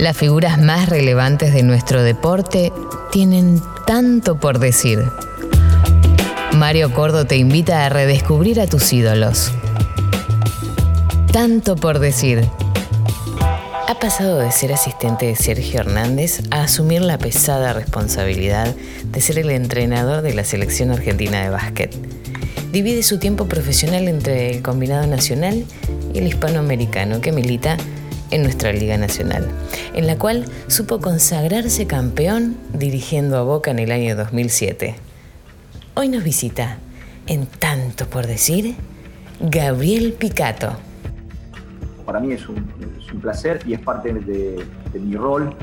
Las figuras más relevantes de nuestro deporte tienen tanto por decir. Mario Cordo te invita a redescubrir a tus ídolos. Tanto por decir. Ha pasado de ser asistente de Sergio Hernández a asumir la pesada responsabilidad de ser el entrenador de la selección argentina de básquet. Divide su tiempo profesional entre el combinado nacional y el hispanoamericano que milita en nuestra Liga Nacional, en la cual supo consagrarse campeón dirigiendo a Boca en el año 2007. Hoy nos visita, en tanto por decir, Gabriel Picato. Para mí es un, placer y es parte de, mi rol,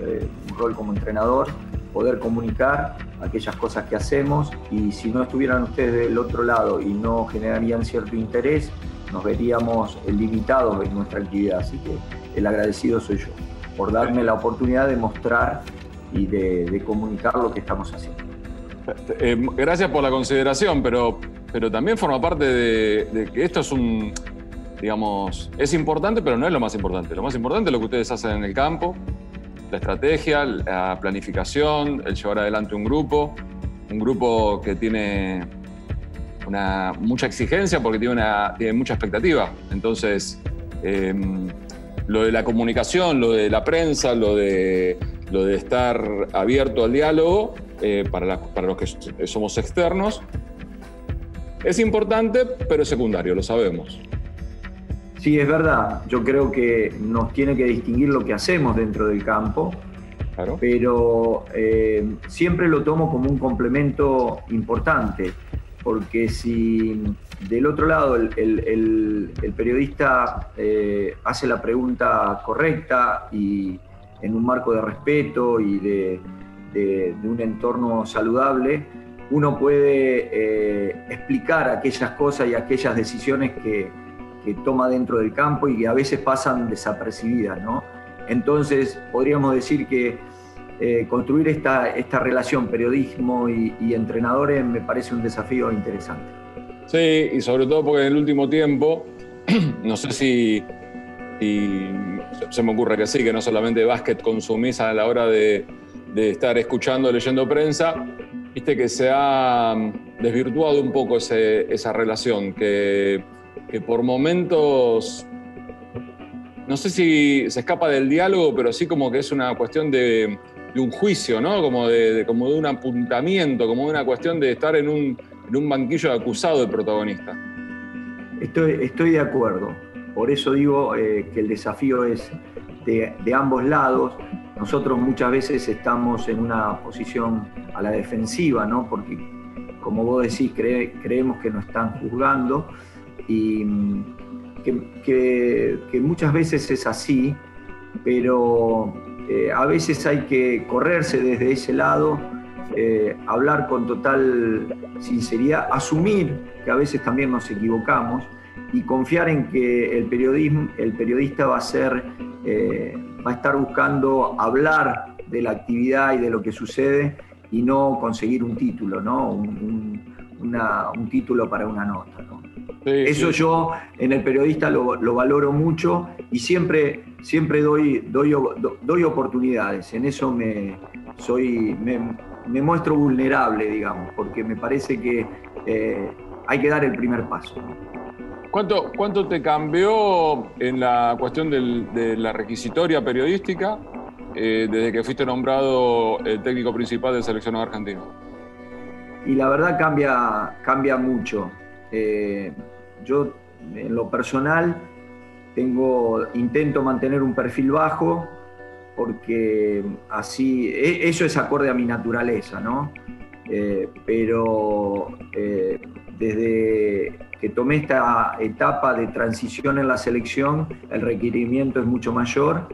eh, un rol como entrenador, poder comunicar aquellas cosas que hacemos y si no estuvieran ustedes del otro lado y no generarían cierto interés, nos veríamos limitados en nuestra actividad. Así que el agradecido soy yo por darme la oportunidad de mostrar y de, comunicar lo que estamos haciendo. Eh, gracias por la consideración, pero, pero también forma parte de, que esto es un, digamos, es importante, pero no es lo más importante. Lo más importante es lo que ustedes hacen en el campo, la estrategia, la planificación, el llevar adelante un grupo, un grupo que tiene una, mucha exigencia porque tiene, una, tiene mucha expectativa. Entonces, em, lo de la comunicación, lo de la prensa, lo de, lo de estar abierto al diálogo eh, para, para los que somos externos, es importante, pero es secundario, lo sabemos. Sí, es verdad. Yo creo que nos tiene que distinguir lo que hacemos dentro del campo, pero eh, siempre lo tomo como un complemento importante, porque si del otro lado el, periodista eh, hace la pregunta correcta y en un marco de respeto y de, un entorno saludable, uno puede eh, explicar aquellas cosas y aquellas decisiones que, que toma dentro del campo y que a veces pasan desapercibidas, ¿no? Entonces, podríamos decir que eh, construir esta, esta relación periodismo y, entrenadores me parece un desafío interesante. Sí, y sobre todo porque en el último tiempo, no sé si, se me ocurre que sí, que no solamente básquet consumís a la hora de, de estar escuchando, leyendo prensa, viste que se ha desvirtuado un poco esa relación, que que por momentos, no sé si se escapa del diálogo, pero sí como que es una cuestión de, un juicio, ¿no? Como de, como de un apuntamiento, como de una cuestión de estar en un, en un banquillo de acusado de protagonista. Estoy, estoy de acuerdo. Por eso digo eh, que el desafío es de, de, ambos lados. Nosotros muchas veces estamos en una posición a la defensiva, ¿no? Porque, como vos decís, creemos que nos están juzgando y que, muchas veces es así, pero eh, a veces hay que correrse desde ese lado, eh, hablar con total sinceridad, asumir que a veces también nos equivocamos y confiar en que el, periodismo, el periodista va a, ser, eh, va a estar buscando hablar de la actividad y de lo que sucede y no conseguir un título, ¿no? un, título para una nota. ¿no? Eso yo en el periodista lo, valoro mucho y siempre, siempre doy, doy, doy oportunidades. En eso me, soy, me, muestro vulnerable, digamos, porque me parece que eh, hay que dar el primer paso. ¿Cuánto, ¿Cuánto te cambió en la cuestión de la requisitoria periodística eh, desde que fuiste nombrado el técnico principal del seleccionado argentino? Y la verdad cambia, cambia mucho. Eh, yo, en lo personal, tengo, intento mantener un perfil bajo porque así, e, eso es acorde a mi naturaleza, ¿no? Eh, pero eh, desde que tomé esta etapa de transición en la selección, el requerimiento es mucho mayor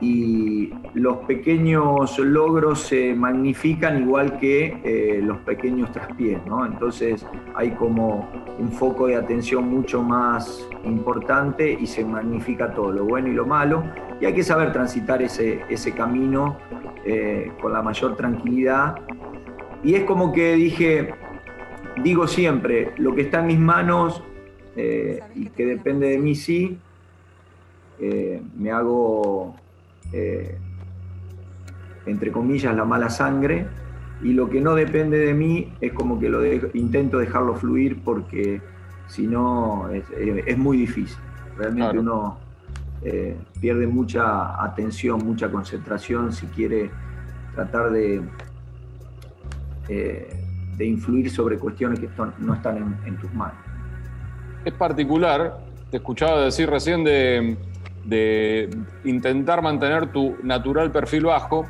y los pequeños logros se magnifican igual que eh, los pequeños traspiés, ¿no? Entonces hay como un foco de atención mucho más importante y se magnifica todo, lo bueno y lo malo, y hay que saber transitar ese, ese camino eh, con la mayor tranquilidad. Y es como que dije, digo siempre, lo que está en mis manos eh, y que depende de mí sí, me hago eh, entre comillas, la mala sangre, y lo que no depende de mí es como que lo intento dejarlo fluir porque si no es, muy difícil. Realmente uno eh, pierde mucha atención, mucha concentración si quiere tratar de, eh, de influir sobre cuestiones que no están en, tus manos. Es particular, te escuchaba decir recién de, de intentar mantener tu natural perfil bajo,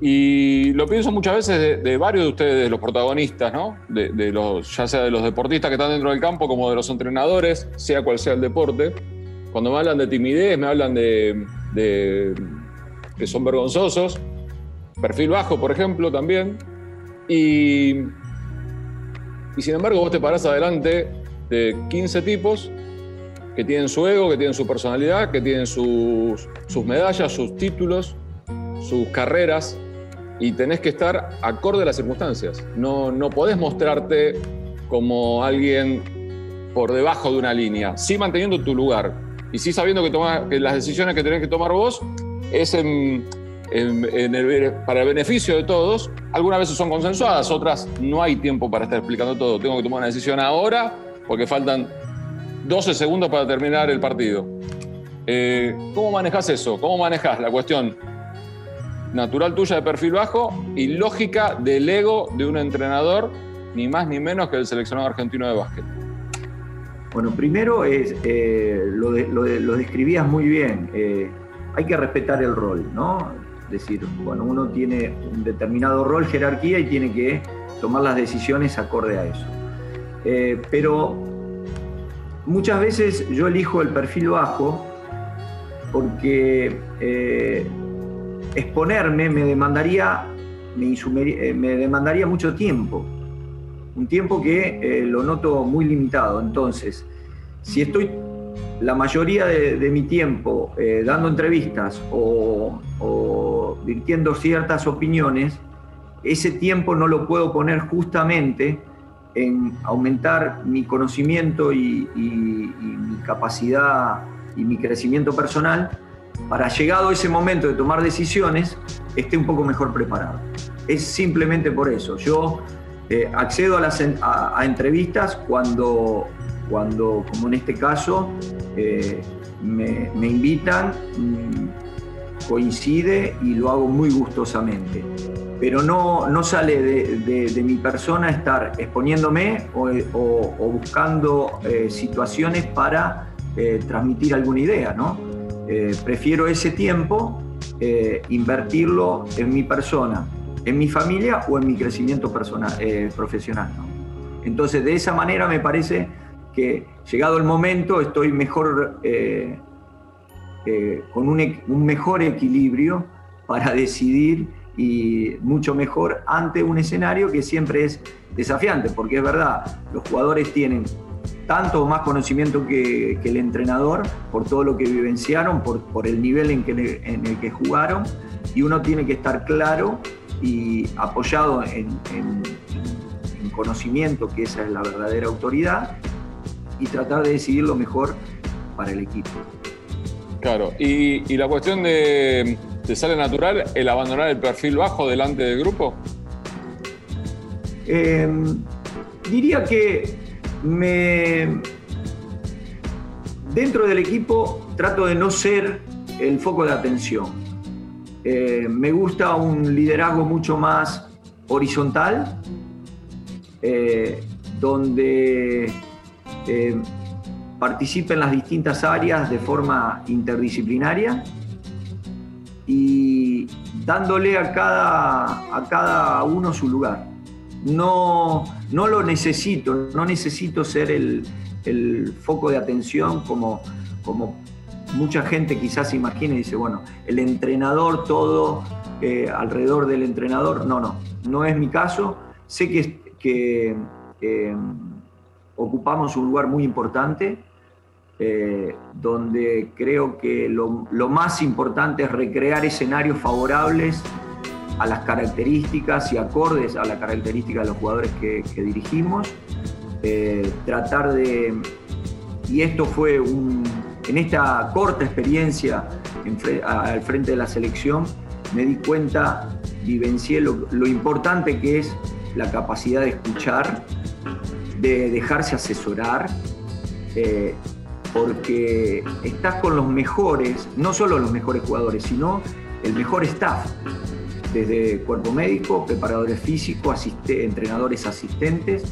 y lo pienso muchas veces de, varios de ustedes, los protagonistas, ¿no? De, los, ya sea de los deportistas que están dentro del campo como de los entrenadores, sea cual sea el deporte. Cuando me hablan de timidez, me hablan de, que son vergonzosos. Perfil bajo, por ejemplo, también. Y, y sin embargo, vos te parás adelante de 15 tipos que tienen su ego, que tienen su personalidad, que tienen sus, sus medallas, sus títulos, sus carreras, y tenés que estar acorde a las circunstancias. No, no podés mostrarte como alguien por debajo de una línea, sí manteniendo tu lugar y sí sabiendo que, que las decisiones que tenés que tomar vos es para el beneficio de todos. Algunas veces son consensuadas, otras no hay tiempo para estar explicando todo. Tengo que tomar una decisión ahora porque faltan 12 segundos para terminar el partido. Eh, ¿Cómo manejas eso? ¿Cómo manejas la cuestión natural tuya de perfil bajo y lógica del ego de un entrenador, ni más ni menos que el seleccionado argentino de básquet? Bueno, primero es, eh, lo, describías muy bien. Eh, hay que respetar el rol, ¿no? Es decir, bueno, uno tiene un determinado rol, jerarquía y tiene que tomar las decisiones acorde a eso. Pero muchas veces yo elijo el perfil bajo porque exponerme me demandaría, eh, me, demandaría mucho tiempo, un tiempo que eh, lo noto muy limitado. Entonces, si estoy la mayoría de, mi tiempo eh, dando entrevistas o, o ciertas opiniones, ese tiempo no lo puedo poner justamente en aumentar mi conocimiento y, mi capacidad y mi crecimiento personal, para llegado ese momento de tomar decisiones, esté un poco mejor preparado. Es simplemente por eso. Yo eh, accedo a, entrevistas cuando, cuando, como en este caso, eh, me, invitan, mm, coincide y lo hago muy gustosamente. Pero no, no sale de, mi persona estar exponiéndome o, buscando eh, situaciones para transmitir alguna idea, ¿no? Eh, prefiero ese tiempo eh, invertirlo en mi persona, en mi familia o en mi crecimiento personal, eh, profesional. Entonces, de esa manera me parece que llegado el momento estoy mejor, con un mejor equilibrio para decidir y mucho mejor ante un escenario que siempre es desafiante, porque es verdad, los jugadores tienen tanto o más conocimiento que, el entrenador por todo lo que vivenciaron, por, el nivel en, el que jugaron, y uno tiene que estar claro y apoyado en, conocimiento, que esa es la verdadera autoridad, y tratar de decidir lo mejor para el equipo. Claro, y, la cuestión de, ¿te sale natural el abandonar el perfil bajo delante del grupo? Em, diría que me, dentro del equipo trato de no ser el foco de atención. Eh, me gusta un liderazgo mucho más horizontal, eh, donde eh, participen las distintas áreas de forma interdisciplinaria y dándole a cada, a cada uno su lugar no, no lo necesito, no necesito ser el, foco de atención como, como mucha gente quizás imagina y dice, bueno, el entrenador, todo eh, alrededor del entrenador. No, no, no es mi caso. Sé que, que ocupamos un lugar muy importante, eh, donde creo que lo, más importante es recrear escenarios favorables a las características y acordes a la característica de los jugadores que, dirigimos. Eh, tratar de, y esto fue un, en esta corta experiencia al frente de la selección, me di cuenta, vivencié lo, lo importante que es la capacidad de escuchar, de dejarse asesorar, eh, porque estás con los mejores, no solo los mejores jugadores, sino el mejor staff, desde cuerpo médico, preparadores físicos, entrenadores asistentes.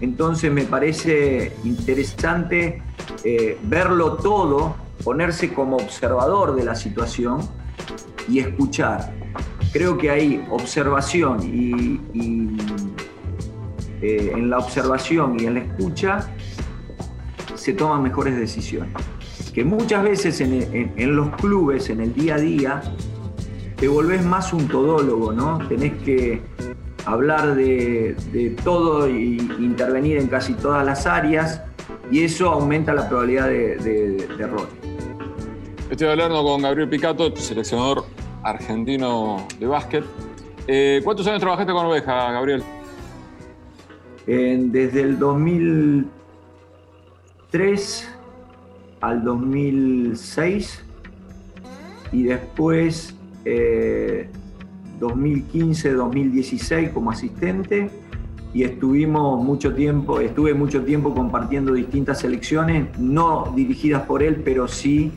Entonces me parece interesante eh, verlo todo, ponerse como observador de la situación y escuchar. Creo que hay observación y, eh, en la observación y en la escucha se toman mejores decisiones. Que muchas veces en, los clubes, en el día a día, te volvés más un todólogo, ¿no? Tenés que hablar de, todo e intervenir en casi todas las áreas y eso aumenta la probabilidad de, error. Estoy hablando con Gabriel Picato, seleccionador argentino de básquet. Eh, ¿Cuántos años trabajaste con Oveja, Gabriel? desde el 2003 al 2006 y después 2015-2016 eh, como asistente y estuvimos mucho tiempo, estuve mucho tiempo compartiendo distintas selecciones, no dirigidas por él, pero sí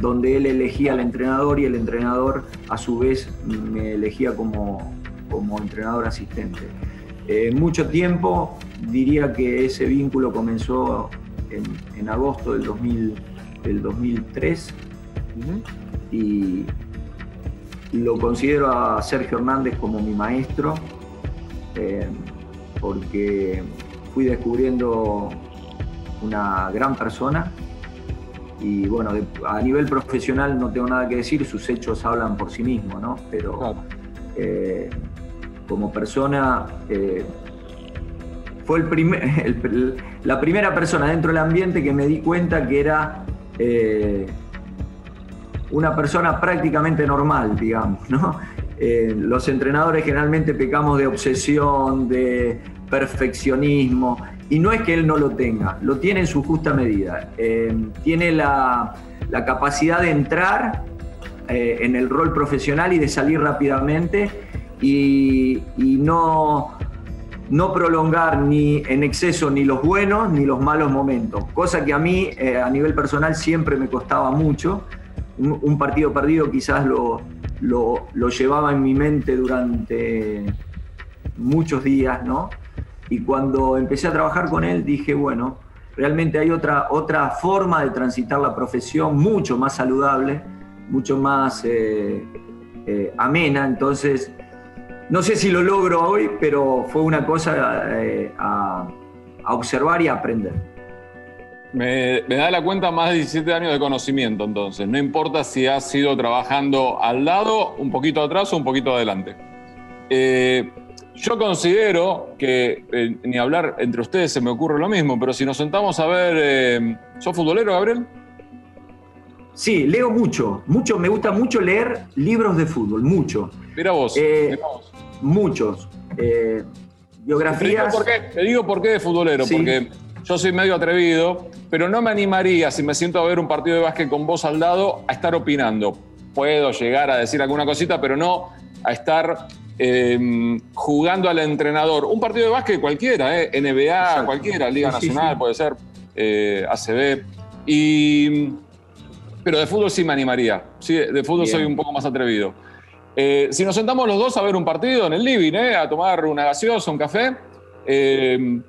donde él elegía al entrenador y el entrenador a su vez me elegía como, como entrenador asistente. Eh, mucho tiempo, diría que ese vínculo comenzó en, agosto del, 2003 y lo considero a Sergio Hernández como mi maestro eh, porque fui descubriendo una gran persona. Y bueno, a nivel profesional no tengo nada que decir, sus hechos hablan por sí mismos, ¿no? Pero eh, como persona, eh, fue el la primera persona dentro del ambiente que me di cuenta que era eh, una persona prácticamente normal, digamos. ¿no? Eh, los entrenadores generalmente pecamos de obsesión, de perfeccionismo, y no es que él no lo tenga, lo tiene en su justa medida. tiene la, la, capacidad de entrar en el rol profesional y de salir rápidamente y, no, no prolongar ni en exceso ni los buenos ni los malos momentos, cosa que a mí eh, a nivel personal siempre me costaba mucho. Un, partido perdido quizás lo, lo, llevaba en mi mente durante muchos días, ¿no? Y cuando empecé a trabajar con él dije, bueno, realmente hay otra, otra forma de transitar la profesión mucho más saludable, mucho más eh, eh, amena, entonces no sé si lo logro hoy, pero fue una cosa eh, a, observar y a aprender. Me, da la cuenta más de 17 años de conocimiento, entonces. No importa si has ido trabajando al lado, un poquito atrás o un poquito adelante. Eh, yo considero que, eh, ni hablar entre ustedes se me ocurre lo mismo, pero si nos sentamos a ver. ¿Sos futbolero, Gabriel? Sí, leo mucho, mucho, me gusta mucho leer libros de fútbol, mucho. Mira vos, mira vos muchos. Eh, biografías. Te digo, por qué, de futbolero, porque yo soy medio atrevido, pero no me animaría, si me siento a ver un partido de básquet con vos al lado, a estar opinando. Puedo llegar a decir alguna cosita, pero no a estar em, jugando al entrenador. Un partido de básquet cualquiera, eh, NBA, cualquiera, Liga Nacional, puede ser, eh, ACB. Y, pero de fútbol sí me animaría. Sí, de fútbol soy un poco más atrevido. Eh, si nos sentamos los dos a ver un partido en el living, eh, a tomar una gaseosa, un café, eh,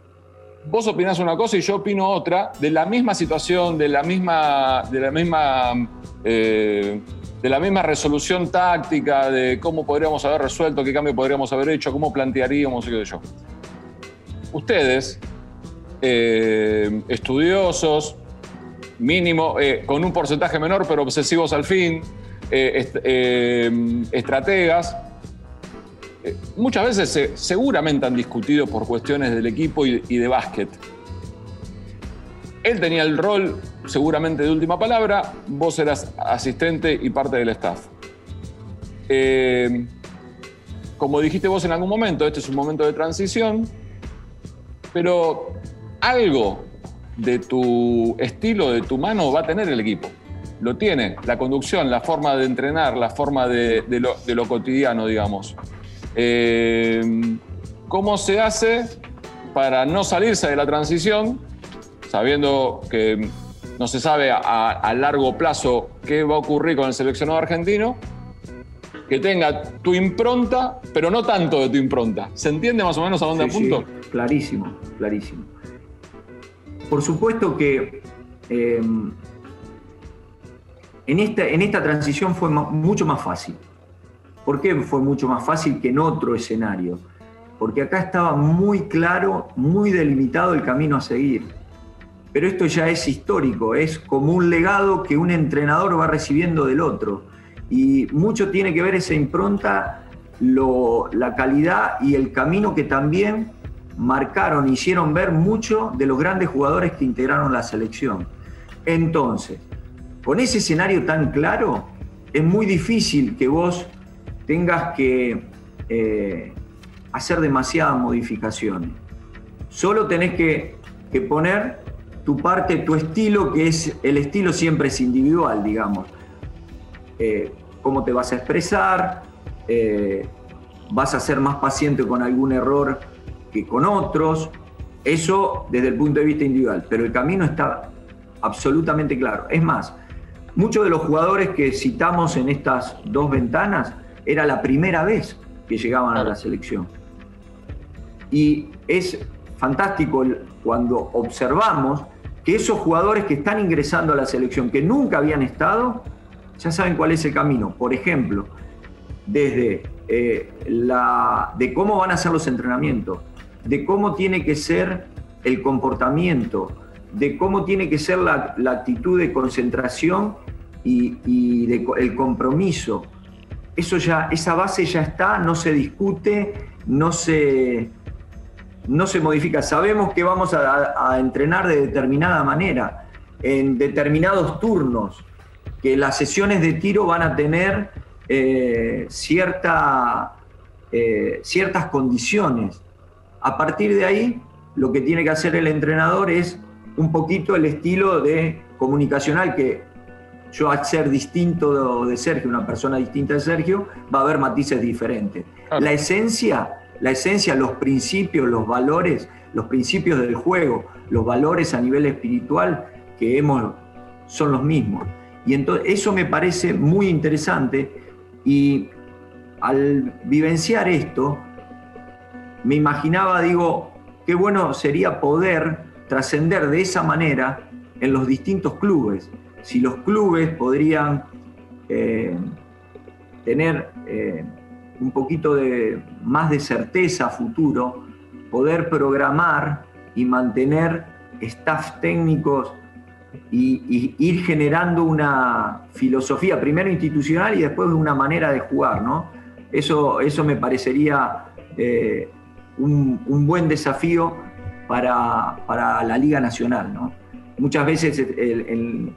vos opinás una cosa y yo opino otra, de la misma situación, de la misma, de la misma, de la misma resolución táctica, de cómo podríamos haber resuelto, qué cambio podríamos haber hecho, cómo plantearíamos, qué sé yo. Ustedes, estudiosos, mínimo, con un porcentaje menor, pero obsesivos al fin, eh, eh, estrategas, eh, muchas veces seguramente han discutido por cuestiones del equipo y, de básquet. Él tenía el rol seguramente de última palabra, vos eras asistente y parte del staff. como dijiste vos en algún momento, este es un momento de transición, pero algo de tu estilo, de tu mano, va a tener el equipo. Lo tiene, la conducción, la forma de entrenar, la forma de, lo, cotidiano, digamos. Eh, ¿Cómo se hace para no salirse de la transición, sabiendo que no se sabe a, largo plazo qué va a ocurrir con el seleccionado argentino, que tenga tu impronta, pero no tanto de tu impronta. ¿Se entiende más o menos a dónde apunto? clarísimo, clarísimo. Por supuesto que eh, en, esta, transición fue mucho más fácil. ¿Por qué fue mucho más fácil que en otro escenario? Porque acá estaba muy claro, muy delimitado el camino a seguir pero esto ya es histórico, es como un legado que un entrenador va recibiendo del otro. Y mucho tiene que ver esa impronta, la calidad y el camino que también marcaron, hicieron ver mucho de los grandes jugadores que integraron la selección. Entonces, con ese escenario tan claro, es muy difícil que vos tengas que eh, hacer demasiadas modificaciones. Solo tenés que, que poner tu parte, tu estilo, que es el estilo siempre es individual, digamos. Eh, cómo te vas a expresar, eh, vas a ser más paciente con algún error que con otros, eso desde el punto de vista individual, pero el camino está absolutamente claro. Es más, muchos de los jugadores que citamos en estas dos ventanas era la primera vez que llegaban a la selección. Y es fantástico cuando observamos que esos jugadores que están ingresando a la selección, que nunca habían estado, ya saben cuál es el camino. Por ejemplo, desde eh, la, de cómo van a ser los entrenamientos, de cómo tiene que ser el comportamiento, de cómo tiene que ser la, actitud de concentración y, el compromiso. Eso ya, esa base ya está, no se discute, no se, no se modifica. Sabemos que vamos a, entrenar de determinada manera, en determinados turnos, que las sesiones de tiro van a tener eh, cierta, eh, ciertas condiciones. A partir de ahí, lo que tiene que hacer el entrenador es un poquito el estilo de comunicacional que yo al ser distinto de Sergio, una persona distinta de Sergio, va a haber matices diferentes. La esencia la esencia, los principios, los valores, los principios del juego, los valores a nivel espiritual que hemos son los mismos. Y entonces eso me parece muy interesante y al vivenciar esto, me imaginaba, digo, qué bueno sería poder trascender de esa manera en los distintos clubes. Si los clubes podrían eh, tener eh, un poquito de, más de certeza a futuro, poder programar y mantener staff técnicos y, ir generando una filosofía, primero institucional y después una manera de jugar, ¿no? Eso, eso me parecería eh, un, buen desafío para, la Liga Nacional, ¿no? Muchas veces en,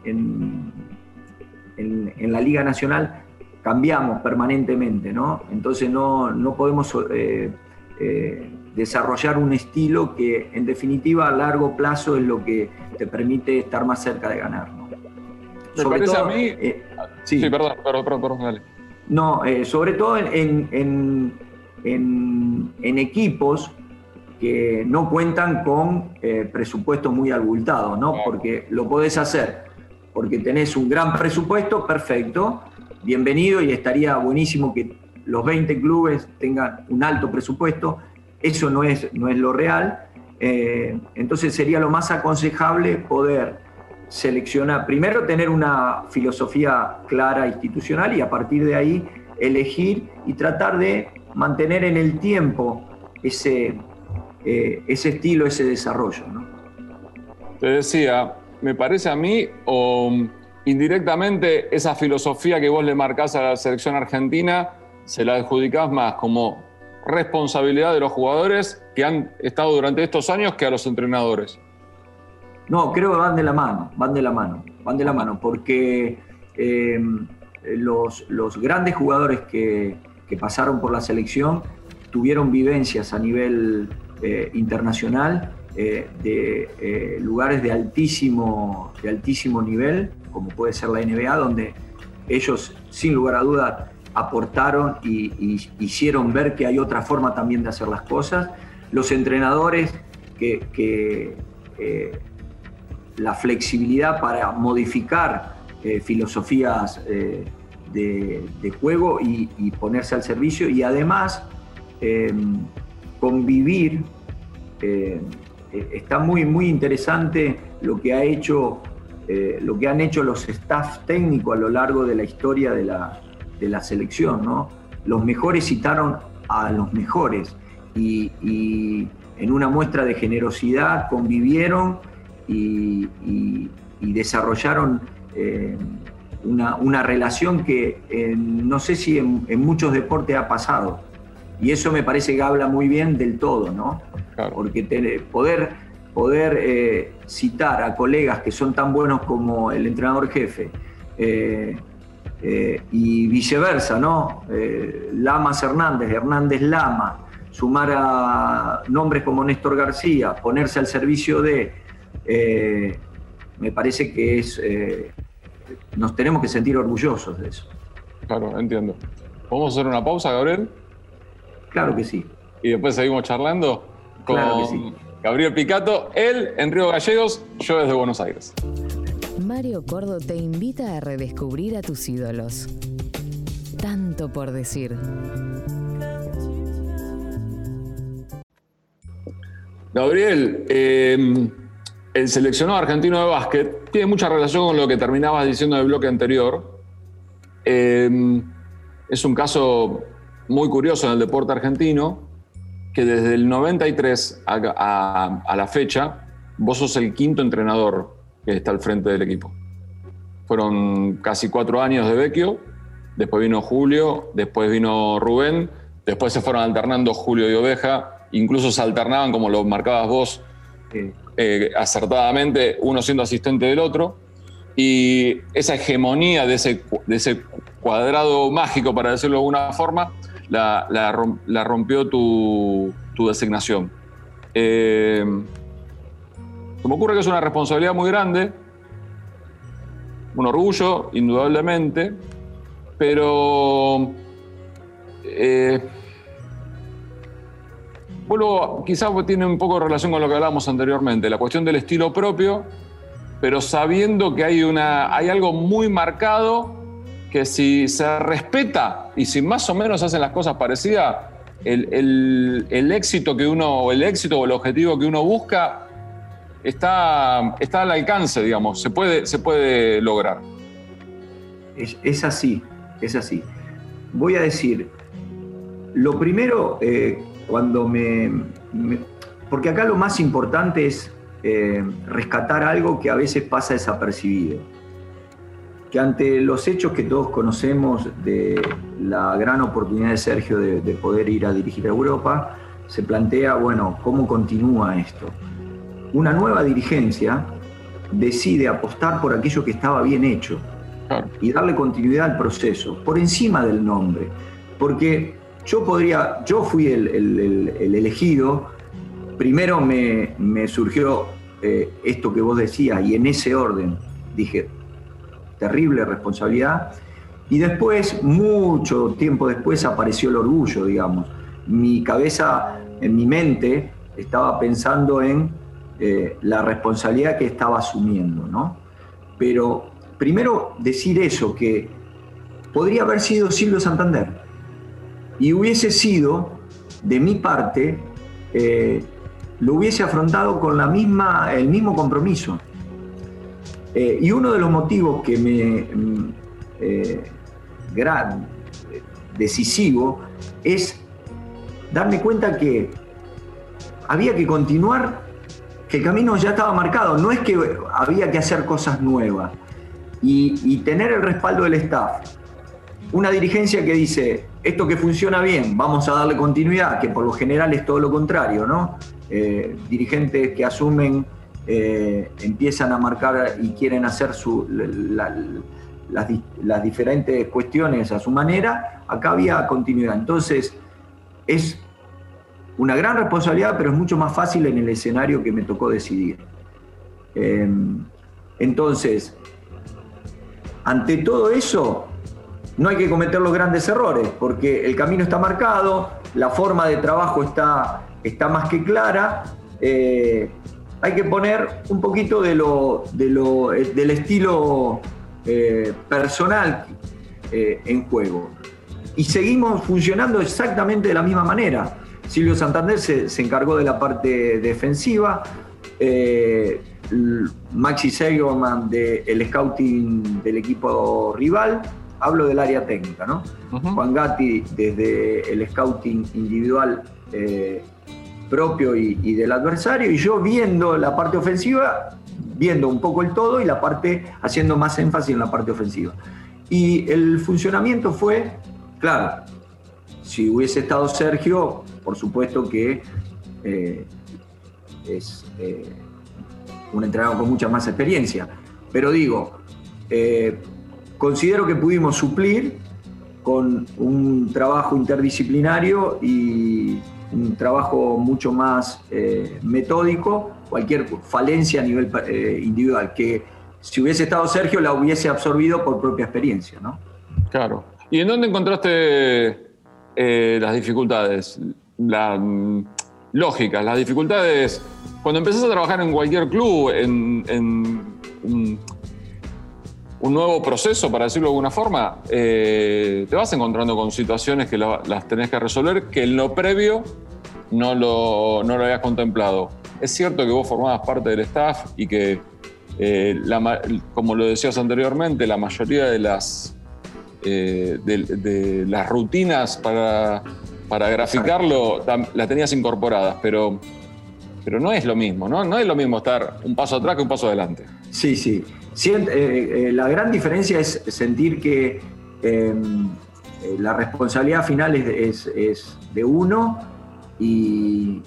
en la Liga Nacional cambiamos permanentemente, ¿no? Entonces no, podemos eh, eh, desarrollar un estilo que en definitiva a largo plazo es lo que te permite estar más cerca de ganar. ¿no? sobre parece todo, a mí... Eh, sí. perdón, perdón, perdón, dale. No, sobre todo en, equipos que no cuentan con presupuestos muy abultados, ¿no? Porque lo podés hacer porque tenés un gran presupuesto, perfecto, bienvenido y estaría buenísimo que los 20 clubes tengan un alto presupuesto. Eso no es, no es lo real. Eh, entonces sería lo más aconsejable poder seleccionar, primero tener una filosofía clara institucional y a partir de ahí elegir y tratar de mantener en el tiempo ese, eh, ese estilo, ese desarrollo. Te decía, me parece a mí, o indirectamente esa filosofía que vos le marcás a la selección argentina, se la adjudicás más como responsabilidad de los jugadores que han estado durante estos años que a los entrenadores. No, creo que van de la mano, van de la mano, van de la mano, porque em, los, los, grandes jugadores que, que, pasaron por la selección tuvieron vivencias a nivel eh, internacional eh, de eh, lugares de altísimo, de altísimo nivel, como puede ser la NBA, donde ellos, sin lugar a dudas, aportaron y, hicieron ver que hay otra forma también de hacer las cosas. Los entrenadores que, la flexibilidad para modificar filosofías de, juego y, ponerse al servicio y además convivir eh, está muy, muy interesante lo que, ha hecho, eh, lo que han hecho los staff técnicos a lo largo de la historia de la, de la selección. ¿no? Los mejores citaron a los mejores y, en una muestra de generosidad convivieron y, desarrollaron eh, una, una, relación que no sé si en muchos deportes ha pasado. Y eso me parece que habla muy bien del todo, ¿no? Porque poder, poder eh, citar a colegas que son tan buenos como el entrenador jefe eh, eh, y viceversa, ¿no? Lamas Hernández, Hernández Lama, sumar a nombres como Néstor García, ponerse al servicio de, me parece que es, nos tenemos que sentir orgullosos de eso. Claro, entiendo. ¿Podemos hacer una pausa, Gabriel? Claro que sí. Y después seguimos charlando con Gabriel Picato, él en Río Gallegos, yo desde Buenos Aires. Mario Cordo te invita a redescubrir a tus ídolos. Tanto por decir. Gabriel, em, el seleccionado argentino de básquet tiene mucha relación con lo que terminabas diciendo en el bloque anterior. Em, es un caso muy curioso en el deporte argentino que desde el 93 a, la fecha, vos sos el quinto entrenador que está al frente del equipo. Fueron casi cuatro años de Vecchio, después vino Julio, después vino Rubén, después se fueron alternando Julio y Oveja, incluso se alternaban, como lo marcabas vos, eh, acertadamente, uno siendo asistente del otro. Y esa hegemonía de ese, de ese cuadrado mágico, para decirlo de alguna forma, la, rompió tu, designación. Eh, se me ocurre que es una responsabilidad muy grande, un orgullo, indudablemente, pero eh, vuelvo, quizás tiene un poco de relación con lo que hablábamos anteriormente, la cuestión del estilo propio, pero sabiendo que hay, una, hay algo muy marcado que si se respeta y si más o menos hacen las cosas parecidas, el, éxito que uno, el éxito o el objetivo que uno busca está, está al alcance, digamos, se puede, se puede lograr. Es, así, es así. Voy a decir, lo primero, eh, cuando me, Porque acá lo más importante es eh, rescatar algo que a veces pasa desapercibido que ante los hechos que todos conocemos de la gran oportunidad de Sergio de, poder ir a dirigir a Europa, se plantea, bueno, ¿cómo continúa esto? Una nueva dirigencia decide apostar por aquello que estaba bien hecho y darle continuidad al proceso, por encima del nombre. Porque yo podría, yo fui el, elegido, primero me, surgió eh, esto que vos decías y en ese orden dije, terrible responsabilidad. Y después, mucho tiempo después, apareció el orgullo, digamos. Mi cabeza, en mi mente, estaba pensando en eh, la responsabilidad que estaba asumiendo, ¿no? Pero primero decir eso, que podría haber sido Silvio Santander y hubiese sido, de mi parte, eh, lo hubiese afrontado con la misma, el mismo compromiso. Eh, y uno de los motivos que me mm, eh, gran, decisivo es darme cuenta que había que continuar, que el camino ya estaba marcado, no es que había que hacer cosas nuevas. Y, tener el respaldo del staff, una dirigencia que dice, esto que funciona bien, vamos a darle continuidad, que por lo general es todo lo contrario, ¿no? Eh, dirigentes que asumen eh, empiezan a marcar y quieren hacer las, diferentes cuestiones a su manera, acá había continuidad. Entonces, es una gran responsabilidad, pero es mucho más fácil en el escenario que me tocó decidir. Em, entonces, ante todo eso, no hay que cometer los grandes errores, porque el camino está marcado, la forma de trabajo está, está más que clara. Eh, hay que poner un poquito de lo, del estilo eh, personal eh, en juego. Y seguimos funcionando exactamente de la misma manera. Silvio Santander se, encargó de la parte defensiva, Maxi Segerman del scouting del equipo rival, hablo del área técnica, ¿no? Juan Gatti desde el scouting individual eh, propio y, del adversario, y yo viendo la parte ofensiva, viendo un poco el todo y la parte, haciendo más énfasis en la parte ofensiva. Y el funcionamiento fue, claro, si hubiese estado Sergio, por supuesto que eh, es eh, un entrenador con mucha más experiencia. Pero digo, considero que pudimos suplir con un trabajo interdisciplinario y un trabajo mucho más eh, metódico, cualquier falencia a nivel eh, individual, que si hubiese estado Sergio la hubiese absorbido por propia experiencia. ¿no? Claro. ¿Y en dónde encontraste eh, las dificultades? La, mm, lógicas, las dificultades. Cuando empezás a trabajar en cualquier club, en, un nuevo proceso, para decirlo de alguna forma, te vas encontrando con situaciones que las tenés que resolver que en lo previo no lo, no lo habías contemplado. Es cierto que vos formabas parte del staff y que, eh, como lo decías anteriormente, la mayoría de las, eh, de, las rutinas para, para graficarlo las tenías incorporadas, pero, pero no es lo mismo, ¿no? No es lo mismo estar un paso atrás que un paso adelante. Sí, sí. Eh, la gran diferencia es sentir que em, la responsabilidad final es, de uno y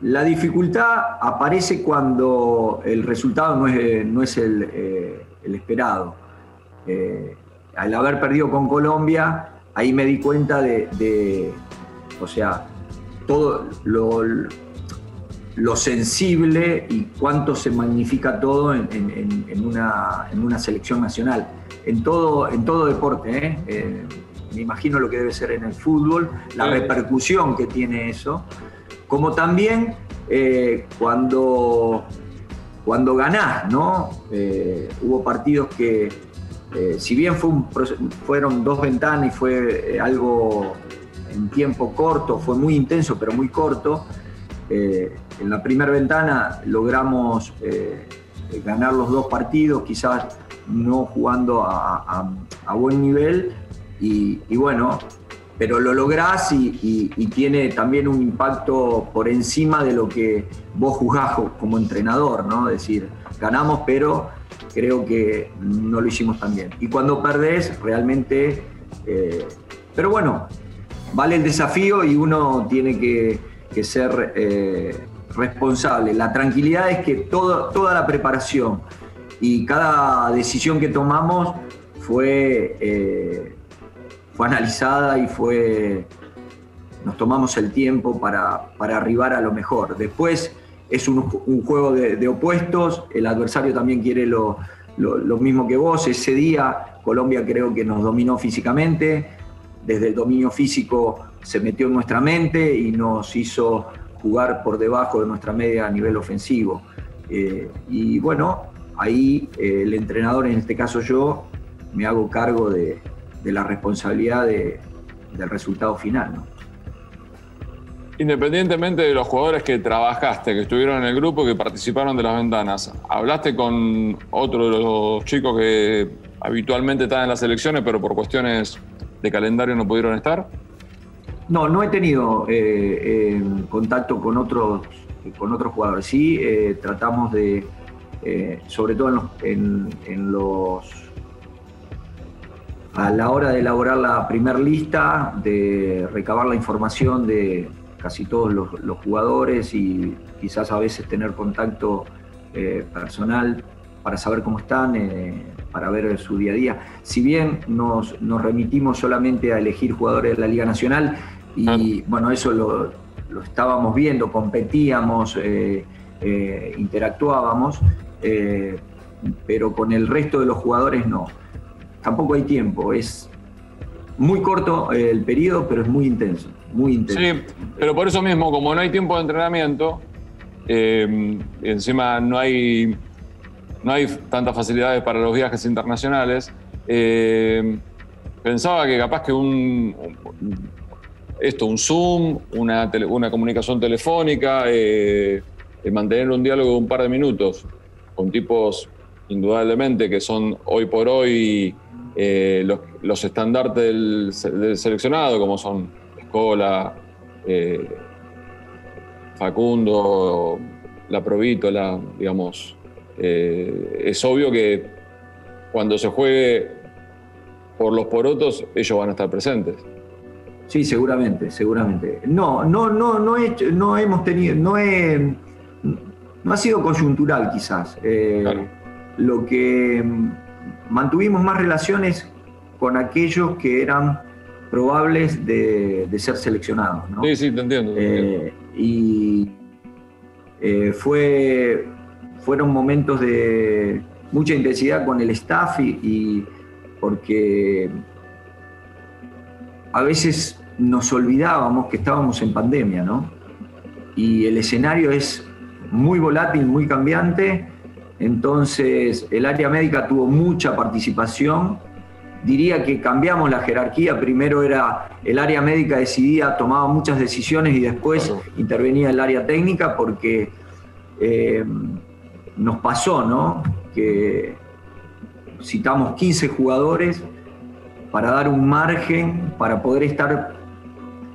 la dificultad aparece cuando el resultado no es, el, esperado. al haber perdido con Colombia, ahí me di cuenta de, o sea, todo lo, lo sensible y cuánto se magnifica todo en, una, selección nacional. En todo, en todo deporte, ¿eh? Eh, me imagino lo que debe ser en el fútbol, la repercusión que tiene eso, como también eh, cuando, cuando ganás, ¿no? hubo partidos que, si bien fue fueron dos ventanas y fue algo en tiempo corto, fue muy intenso, pero muy corto, eh, en la primera ventana logramos eh, ganar los dos partidos, quizás no jugando a, buen nivel, y, bueno, pero lo lográs y, tiene también un impacto por encima de lo que vos juzgás como entrenador, ¿no? Es decir, ganamos, pero creo que no lo hicimos tan bien. Y cuando perdés, realmente... Eh, pero bueno, vale el desafío y uno tiene que ser eh, responsable. La tranquilidad es que toda la preparación y cada decisión que tomamos fue, eh, analizada y fue, nos tomamos el tiempo para, arribar a lo mejor. Después es un, juego de, opuestos, el adversario también quiere lo, lo mismo que vos. Ese día Colombia creo que nos dominó físicamente, desde el dominio físico se metió en nuestra mente y nos hizo jugar por debajo de nuestra media a nivel ofensivo. Eh, y bueno, ahí eh, el entrenador, en este caso yo, me hago cargo de, la responsabilidad del resultado final. Independientemente de los jugadores que trabajaste, que estuvieron en el grupo, que participaron de las ventanas, ¿hablaste con otro de los chicos que habitualmente están en las elecciones, pero por cuestiones de calendario no pudieron estar? No, no he tenido eh, eh, contacto con otros, con otros jugadores. Sí, eh, tratamos de, sobre todo en los, a la hora de elaborar la primer lista, de recabar la información de casi todos los, los jugadores y quizás a veces tener contacto personal para saber cómo están, para ver su día a día. Si bien nos, nos, remitimos solamente a elegir jugadores de la Liga Nacional, Y bueno, eso lo, estábamos viendo, competíamos, eh, eh, interactuábamos, eh, pero con el resto de los jugadores no. Tampoco hay tiempo, es muy corto el periodo, pero es muy intenso, muy intenso. Sí, pero por eso mismo, como no hay tiempo de entrenamiento, encima no hay, no hay tantas facilidades para los viajes internacionales, pensaba que capaz que un, esto, un Zoom, una, una comunicación telefónica, eh, mantener un diálogo de un par de minutos con tipos indudablemente que son hoy por hoy eh, los, estandartes del, seleccionado, como son Escola, eh, Facundo, la Provítola, digamos. es obvio que cuando se juegue por los porotos, ellos van a estar presentes. Sí, seguramente, seguramente. No, no, no, no, no hemos tenido, no, no ha sido coyuntural quizás. Eh, lo que mantuvimos más relaciones con aquellos que eran probables de, ser seleccionados. Sí, sí, te entiendo. Eh, y eh, fue, fueron momentos de mucha intensidad con el staff y porque a veces nos olvidábamos que estábamos en pandemia, ¿no? Y el escenario es muy volátil, muy cambiante, entonces el área médica tuvo mucha participación. Diría que cambiamos la jerarquía, primero era el área médica decidía, tomaba muchas decisiones y después intervenía el área técnica porque eh, nos pasó, ¿no? Que citamos 15 jugadores para dar un margen, para poder estar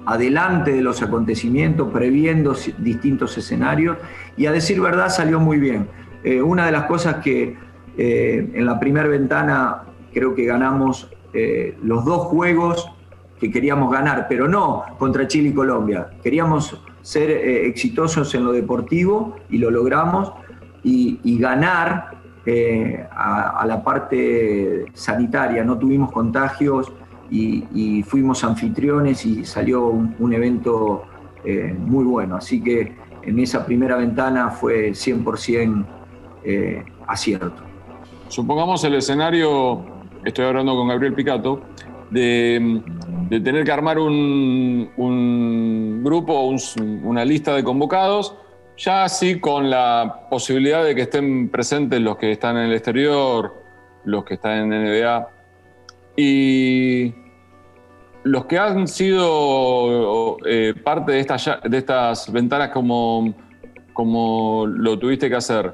adelante de los acontecimientos, previendo distintos escenarios, y a decir verdad salió muy bien. Eh, una de las cosas que eh, en la primera ventana creo que ganamos eh, los dos juegos que queríamos ganar, pero no contra Chile y Colombia. Queríamos ser exitosos en lo deportivo y lo logramos, y, ganar a, la parte sanitaria, no tuvimos contagios y, fuimos anfitriones y salió un, evento eh, muy bueno. Así que en esa primera ventana fue 100% eh, acierto. Supongamos el escenario, estoy hablando con Gabriel Picato, de, tener que armar un, grupo, una lista de convocados ya así con la posibilidad de que estén presentes los que están en el exterior, los que están en NBA. Y los que han sido eh, parte de estas, de estas ventanas como, como lo tuviste que hacer,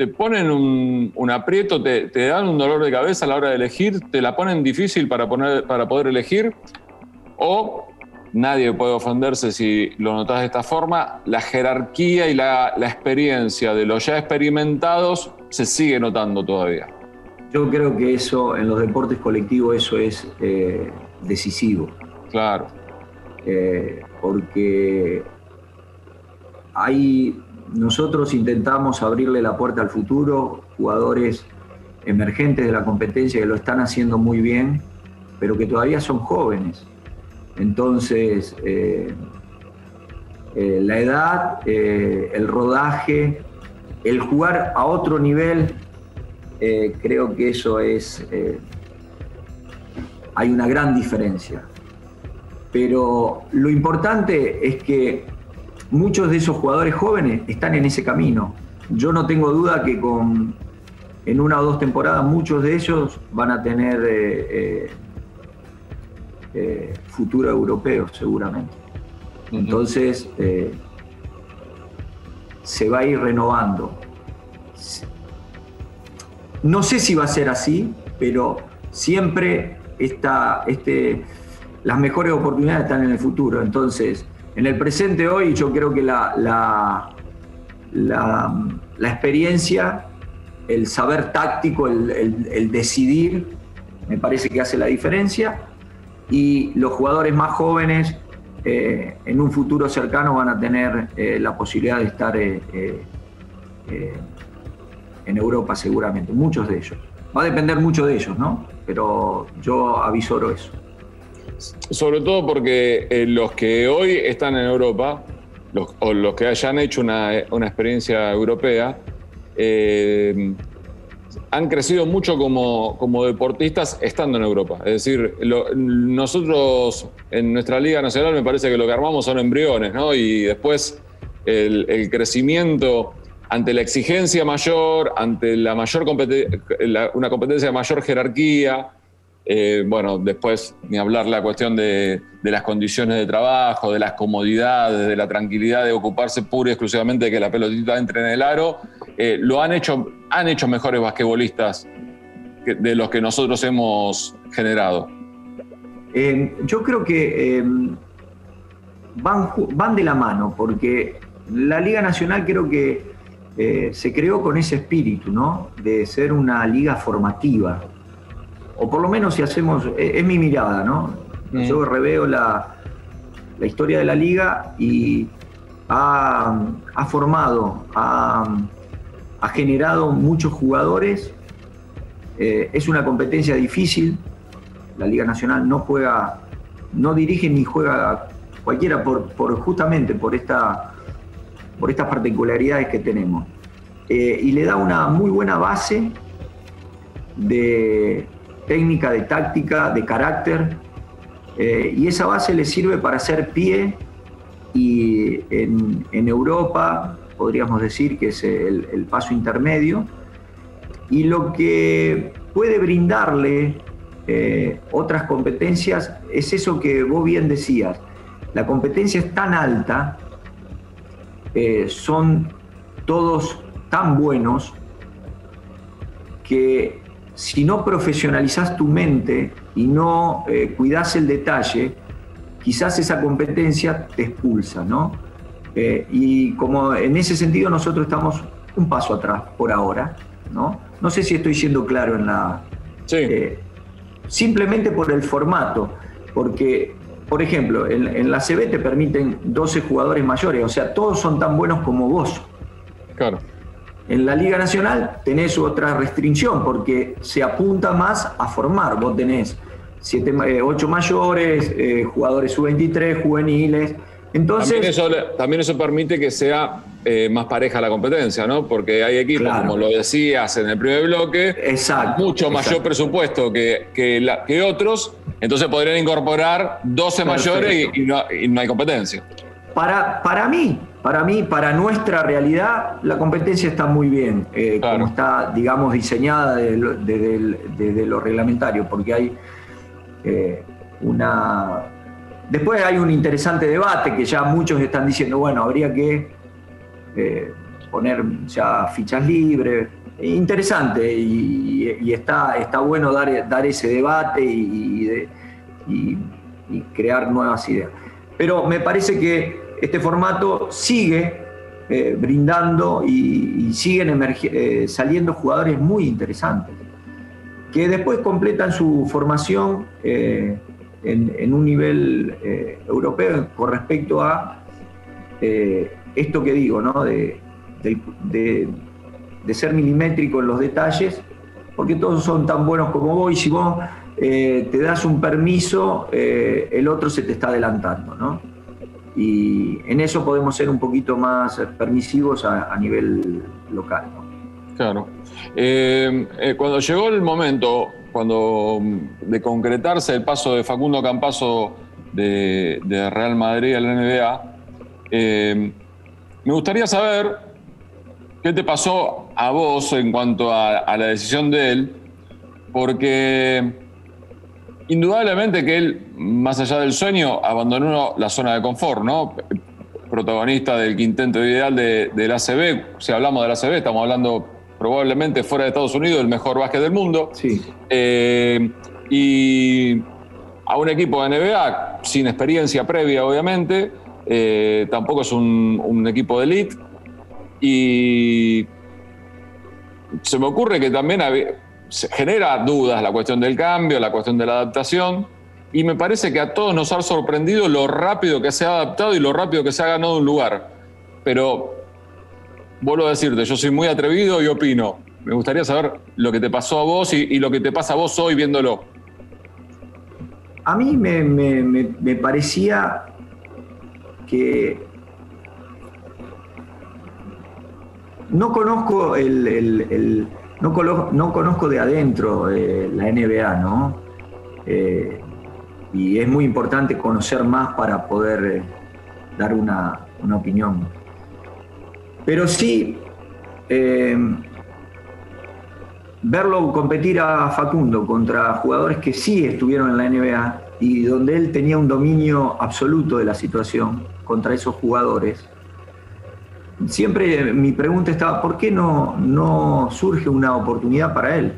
te ponen un, aprieto, te, te, dan un dolor de cabeza a la hora de elegir, te la ponen difícil para, poner, para poder elegir, o nadie puede ofenderse si lo notas de esta forma, la jerarquía y la, experiencia de los ya experimentados se sigue notando todavía. Yo creo que eso, en los deportes colectivos, eso es eh, decisivo. Claro. Eh, porque ahí nosotros intentamos abrirle la puerta al futuro, jugadores emergentes de la competencia que lo están haciendo muy bien, pero que todavía son jóvenes. Entonces, eh, eh, la edad, eh, el rodaje, el jugar a otro nivel, creo que eso es, hay una gran diferencia. Pero lo importante es que muchos de esos jugadores jóvenes están en ese camino. Yo no tengo duda que con, en una o dos temporadas muchos de ellos van a tener eh, futuro europeo, seguramente. Entonces, eh, se va a ir renovando. No sé si va a ser así, pero siempre está, este, las mejores oportunidades están en el futuro. Entonces, en el presente hoy yo creo que la, la, experiencia, el saber táctico, el, el decidir, me parece que hace la diferencia y los jugadores más jóvenes eh, en un futuro cercano van a tener eh, la posibilidad de estar eh, en Europa seguramente, muchos de ellos. Va a depender mucho de ellos, ¿no? Pero yo avisoro eso. Sobre todo porque eh, los que hoy están en Europa, o los que hayan hecho una, experiencia europea, eh, han crecido mucho como, como, deportistas estando en Europa. Es decir, nosotros en nuestra Liga Nacional me parece que lo que armamos son embriones, ¿no? Y después el, crecimiento ante la exigencia mayor, ante la mayor una competencia de mayor jerarquía, eh, bueno, después ni hablar la cuestión de, las condiciones de trabajo, de las comodidades, de la tranquilidad de ocuparse pura y exclusivamente de que la pelotita entre en el aro, eh, lo han hecho, han hecho mejores basquetbolistas de los que nosotros hemos generado. Eh, yo creo que van, van de la mano, porque la Liga Nacional creo que se creó con ese espíritu, ¿no? De ser una liga formativa. O por lo menos si hacemos, es, mi mirada, ¿no? Mm. Yo reveo la, la, historia de la liga y ha, formado, ha, generado muchos jugadores. Eh, es una competencia difícil. La Liga Nacional no juega, no dirige ni juega cualquiera por, por justamente por esta por estas particularidades que tenemos. Eh, y le da una muy buena base de técnica, de táctica, de carácter, eh, y esa base le sirve para hacer pie y en, Europa podríamos decir que es el, paso intermedio, y lo que puede brindarle eh, otras competencias es eso que vos bien decías, la competencia es tan alta eh, son todos tan buenos que si no profesionalizas tu mente y no eh, cuidas el detalle, quizás esa competencia te expulsa, ¿no? Eh, y como en ese sentido nosotros estamos un paso atrás por ahora, ¿no? No sé si estoy siendo claro en la... Sí. simplemente por el formato, porque por ejemplo, en, la CB te permiten 12 jugadores mayores, o sea, todos son tan buenos como vos. Claro. En la Liga Nacional tenés otra restricción porque se apunta más a formar. Vos tenés 8 eh, mayores, eh, jugadores sub-23, juveniles. Entonces, también eso, permite que sea eh, más pareja la competencia, ¿no? Porque hay equipos, como lo decías en el primer bloque, mucho mayor presupuesto que, que otros entonces podrían incorporar 12 mayores y, no, hay competencia. Para, para mí, para mí, para nuestra realidad, la competencia está muy bien, eh, como está, digamos, diseñada desde, lo, reglamentario, porque hay eh, una... Después hay un interesante debate que ya muchos están diciendo, bueno, habría que eh, poner ya fichas libres. Interesante y, está, está bueno dar, dar ese debate y, y, crear nuevas ideas. Pero me parece que este formato sigue eh, brindando y, siguen eh, saliendo jugadores muy interesantes, que después completan su formación eh, en, un nivel europeo con respecto a esto que digo, ¿no? de, ser milimétrico en los detalles, porque todos son tan buenos como vos y si vos te das un permiso, el otro se te está adelantando, ¿no? Y en eso podemos ser un poquito más permisivos a, nivel local. Claro. Eh, cuando llegó el momento, cuando de concretarse el paso de Facundo Campaso de, Real Madrid a la NBA, me gustaría saber qué te pasó a vos en cuanto a la decisión de él, porque Indudablemente que él, más allá del sueño, abandonó la zona de confort, ¿no? Protagonista del quinteto ideal de, del ACB. Si hablamos del ACB, estamos hablando probablemente fuera de Estados Unidos, el mejor básquet del mundo. Sí. Eh, y a un equipo de NBA sin experiencia previa, obviamente. Eh, tampoco es un, un equipo de elite. Y se me ocurre que también había genera dudas la cuestión del cambio, la cuestión de la adaptación, y me parece que a todos nos ha sorprendido lo rápido que se ha adaptado y lo rápido que se ha ganado un lugar. Pero vuelvo a decirte, yo soy muy atrevido y opino. Me gustaría saber lo que te pasó a vos y, lo que te pasa a vos hoy viéndolo. a mí me, parecía que no conozco el, no, conozco de adentro eh, la NBA, ¿no? Eh, y es muy importante conocer más para poder eh, dar una, una, opinión. Pero sí, verlo competir a Facundo contra jugadores que sí estuvieron en la NBA y donde él tenía un dominio absoluto de la situación contra esos jugadores, siempre mi pregunta estaba, ¿por qué no, no surge una oportunidad para él?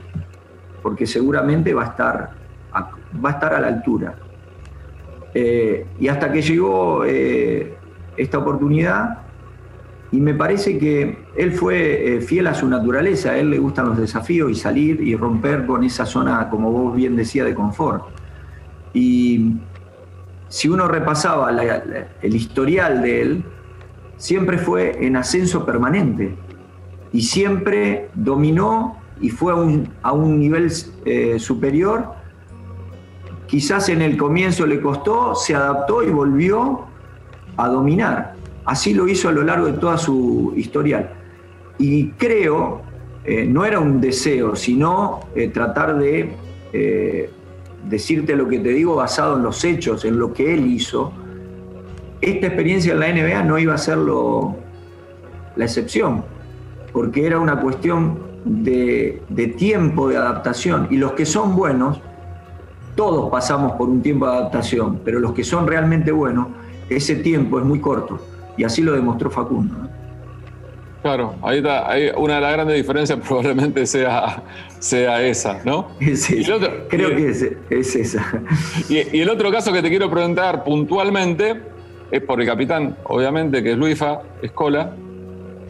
Porque seguramente va a estar a, va a, estar a la altura. Eh, y hasta que llegó eh, esta oportunidad, y me parece que él fue eh, fiel a su naturaleza, a él le gustan los desafíos y salir y romper con esa zona, como vos bien decía, de confort. Y si uno repasaba el historial de él, siempre fue en ascenso permanente y siempre dominó y fue a un, nivel eh, superior. Quizás en el comienzo le costó, se adaptó y volvió a dominar. Así lo hizo a lo largo de toda su historial. Y creo, eh, no era un deseo, sino eh, tratar de decirte lo que te digo basado en los hechos, en lo que él hizo. Esta experiencia en la NBA no iba a ser la excepción, porque era una cuestión de, de tiempo de adaptación. Y los que son buenos, todos pasamos por un tiempo de adaptación, pero los que son realmente buenos, ese tiempo es muy corto. Y así lo demostró Facundo. Claro, ahí está, una de las grandes diferencias probablemente sea, sea esa, ¿no? Creo que es, esa. Y, el otro caso que te quiero preguntar puntualmente es por el capitán, obviamente, que es Luifa Escola,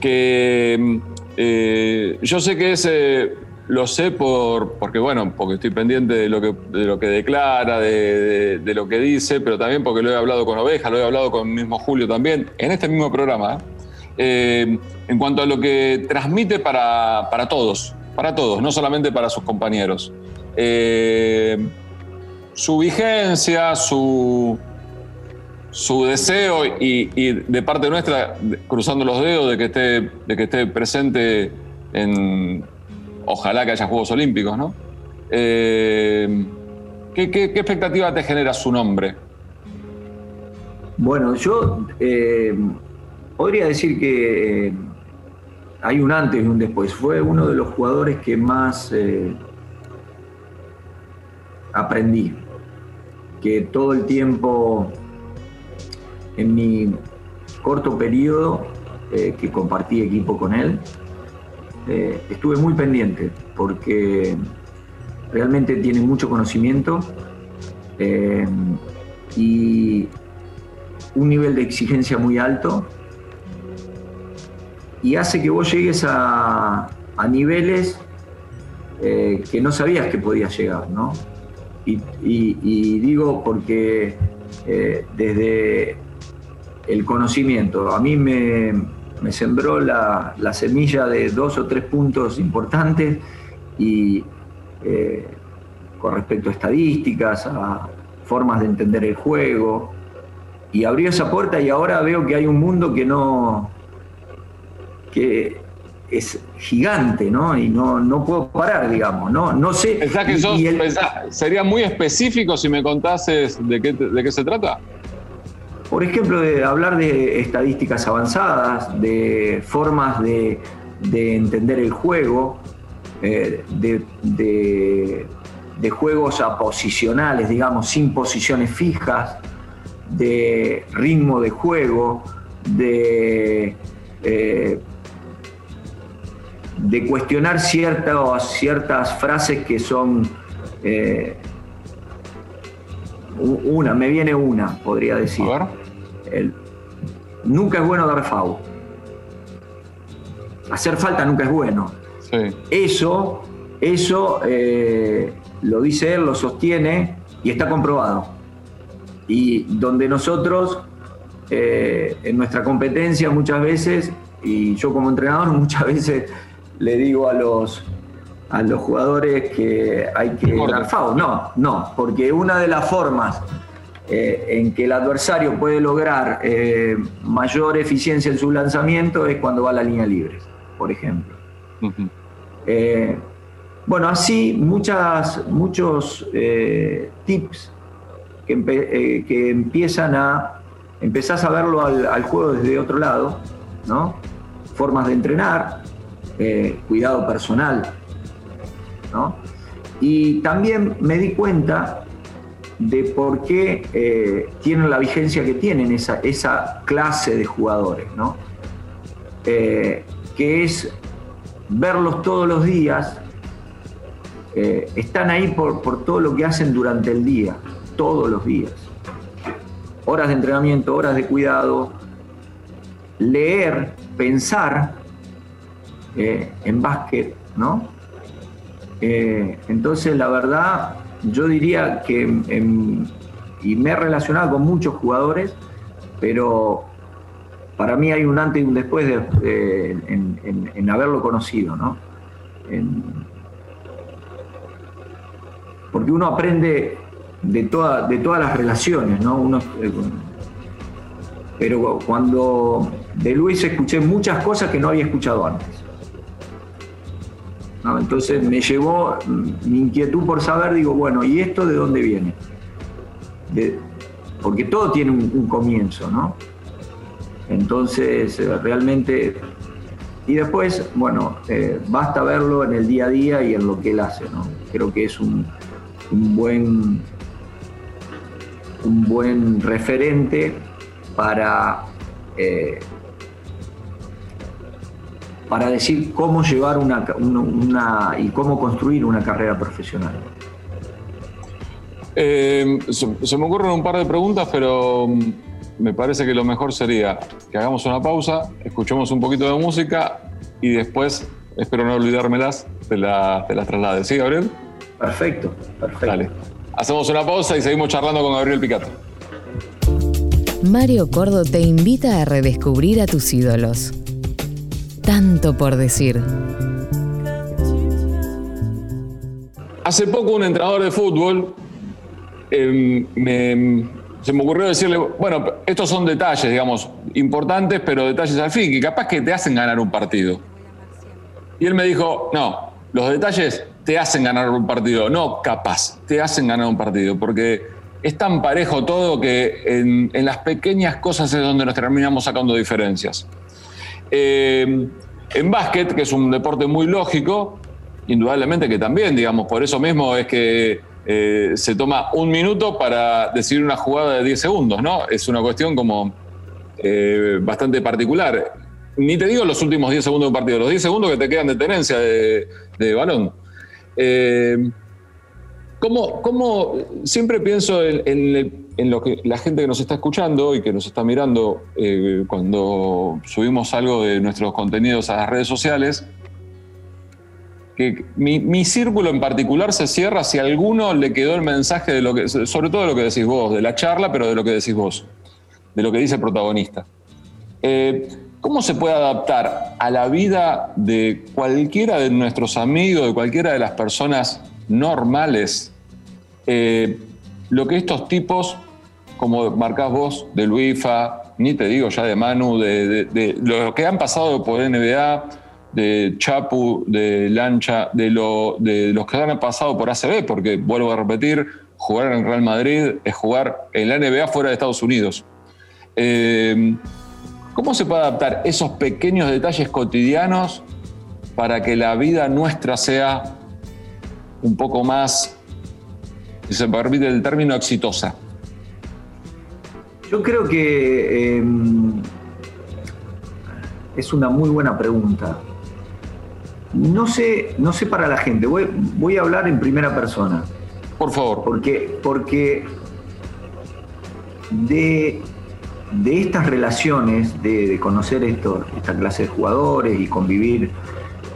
que eh, yo sé que ese lo sé por, porque, bueno, porque estoy pendiente de lo que, de lo que declara, de, lo que dice, pero también porque lo he hablado con Oveja, lo he hablado con el mismo Julio también, en este mismo programa, eh, en cuanto a lo que transmite para, todos, para todos, no solamente para sus compañeros. Eh, su vigencia, su, su deseo y, de parte nuestra, cruzando los dedos de que esté, de que esté presente en, ojalá que haya Juegos Olímpicos, ¿no? Eh, ¿qué, expectativa te genera su nombre? Bueno, yo eh, podría decir que eh, hay un antes y un después. Fue uno de los jugadores que más aprendí, que todo el tiempo en mi corto periodo que compartí equipo con él, eh, estuve muy pendiente porque realmente tiene mucho conocimiento eh, y un nivel de exigencia muy alto y hace que vos llegues a, niveles eh, que no sabías que podías llegar, ¿no? Y digo porque desde el conocimiento, a mí me, me sembró la, semilla de dos o tres puntos importantes y eh, con respecto a estadísticas, a formas de entender el juego. Y abrió esa puerta y ahora veo que hay un mundo que no. que es gigante, ¿no? Y no, no puedo parar, digamos, ¿no? No sé. que sería muy específico si me contases de qué, de qué se trata? Por ejemplo, de hablar de estadísticas avanzadas, de formas de, entender el juego, eh, de, juegos aposicionales, digamos, sin posiciones fijas, de ritmo de juego, de, eh, cuestionar ciertas, ciertas frases que son... Eh, una, me viene una, podría decir nunca es bueno dar FAU. Hacer falta nunca es bueno. Eso, eso eh, lo dice él, lo sostiene y está comprobado. Y donde nosotros, eh, en nuestra competencia muchas veces, y yo como entrenador muchas veces le digo a los, a los jugadores que hay que dar FAO. No, no, porque una de las formas eh, en que el adversario puede lograr eh, mayor eficiencia en su lanzamiento es cuando va a la línea libre, por ejemplo. Eh, bueno, así muchas, muchos tips que, que, empiezan a, empezás a verlo al, al, juego desde otro lado, ¿no? Formas de entrenar, cuidado personal, y también me di cuenta de por qué eh, tienen la vigencia que tienen esa, esa clase de jugadores, ¿no? Eh, que es verlos todos los días, eh, están ahí por, por todo lo que hacen durante el día, todos los días. Horas de entrenamiento, horas de cuidado, leer, pensar en básquet, ¿no? Entonces, la verdad, yo diría que, y me he relacionado con muchos jugadores, pero para mí hay un antes y un después en, haberlo conocido, ¿no? porque uno aprende de, de todas las relaciones, ¿no? Eh, pero cuando de Luis escuché muchas cosas que no había escuchado antes. Entonces me llevó mi inquietud por saber, digo, bueno, ¿y esto de dónde viene? porque todo tiene un, comienzo, ¿no? Entonces, eh, realmente... Y después, bueno, eh, basta verlo en el día a día y en lo que él hace, ¿no? Creo que es un, buen un buen referente para eh, para decir cómo llevar una, y cómo construir una carrera profesional. Eh, se, me ocurren un par de preguntas, pero mm, me parece que lo mejor sería que hagamos una pausa, escuchemos un poquito de música y después, espero no olvidármelas, te, la, te las traslade. ¿Sí, Gabriel? Perfecto, perfecto. Dale. Hacemos una pausa y seguimos charlando con Gabriel Picato. Mario Cordo te invita a redescubrir a tus ídolos tanto por decir. Hace poco un entrenador de fútbol em, se me ocurrió decirle, bueno, estos son detalles, digamos, importantes, pero detalles al fin, que capaz que te hacen ganar un partido. Y él me dijo, no, los detalles te hacen ganar un partido, no capaz, te hacen ganar un partido, porque es tan parejo todo que en, en las pequeñas cosas es donde nos terminamos sacando diferencias. Eh, en básquet, que es un deporte muy lógico, indudablemente que también, digamos, por eso mismo es que eh, se toma un minuto para decidir una jugada de 10 segundos, ¿no? Es una cuestión como eh, bastante particular. Ni te digo los últimos 10 segundos de un partido, los 10 segundos que te quedan de tenencia de, balón. ¿Cómo, siempre pienso en lo que la gente que nos está escuchando y que nos está mirando eh, cuando subimos algo de nuestros contenidos a las redes sociales, que mi, círculo en particular se cierra si a alguno le quedó el mensaje de lo que, sobre todo de lo que decís vos, de la charla, pero de lo que decís vos, de lo que dice el protagonista. Eh, ¿Cómo se puede adaptar a la vida de cualquiera de nuestros amigos, de cualquiera de las personas normales? Eh, lo que estos tipos, como marcás vos, de Luifa, ni te digo ya de Manu, de, lo que han pasado por NBA, de Chapu, de Lancha, de, lo, de los que han pasado por ACB, porque vuelvo a repetir, jugar en Real Madrid es jugar en la NBA fuera de Estados Unidos. Eh, ¿Cómo se puede adaptar esos pequeños detalles cotidianos para que la vida nuestra sea un poco más si se permite el término, exitosa? Yo creo que em, es una muy buena pregunta. No sé, no sé para la gente, voy, voy a hablar en primera persona. Por favor. Porque, porque de, de estas relaciones, de, conocer esto, esta clase de jugadores y convivir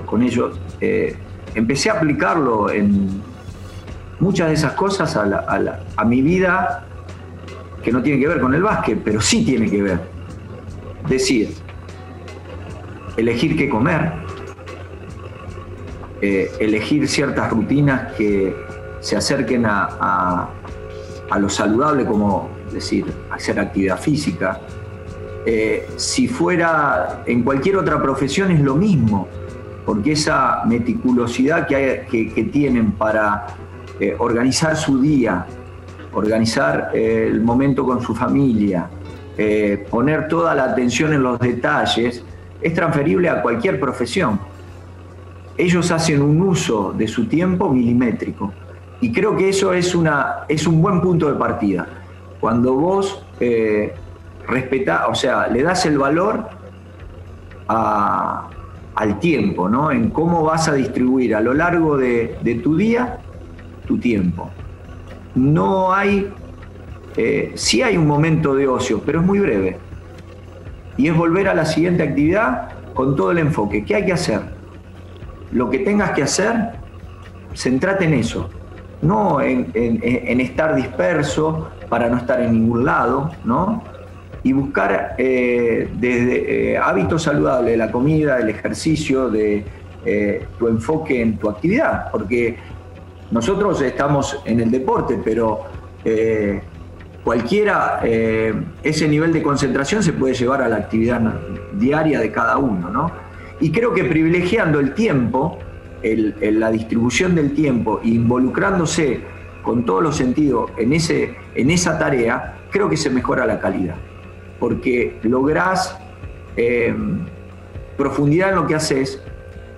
con ellos, eh, empecé a aplicarlo en, muchas de esas cosas a, mi vida que no tiene que ver con el básquet, pero sí tiene que ver. Decir, elegir qué comer, eh, elegir ciertas rutinas que se acerquen a, lo saludable, como decir, hacer actividad física. Eh, si fuera en cualquier otra profesión es lo mismo, porque esa meticulosidad que, tienen para eh, organizar su día, organizar el momento con su familia, poner toda la atención en los detalles, es transferible a cualquier profesión. Ellos hacen un uso de su tiempo milimétrico. Y creo que eso es, una, es un buen punto de partida. Cuando vos eh, o sea, le das el valor al tiempo, ¿no? En cómo vas a distribuir a lo largo de, tu día tu tiempo. No hay, eh, sí hay un momento de ocio, pero es muy breve y es volver a la siguiente actividad con todo el enfoque. ¿Qué hay que hacer? Lo que tengas que hacer, centrate en eso, no en, estar disperso para no estar en ningún lado, ¿no? Y buscar eh, desde eh, hábitos saludables, la comida, el ejercicio, de eh, tu enfoque en tu actividad, porque nosotros estamos en el deporte, pero cualquiera, eh, ese nivel de concentración se puede llevar a la actividad diaria de cada uno, ¿no? Y creo que privilegiando el tiempo, la distribución del tiempo, involucrándose con todos los sentidos en, en esa tarea, creo que se mejora la calidad. Porque lográs eh, profundidad en lo que haces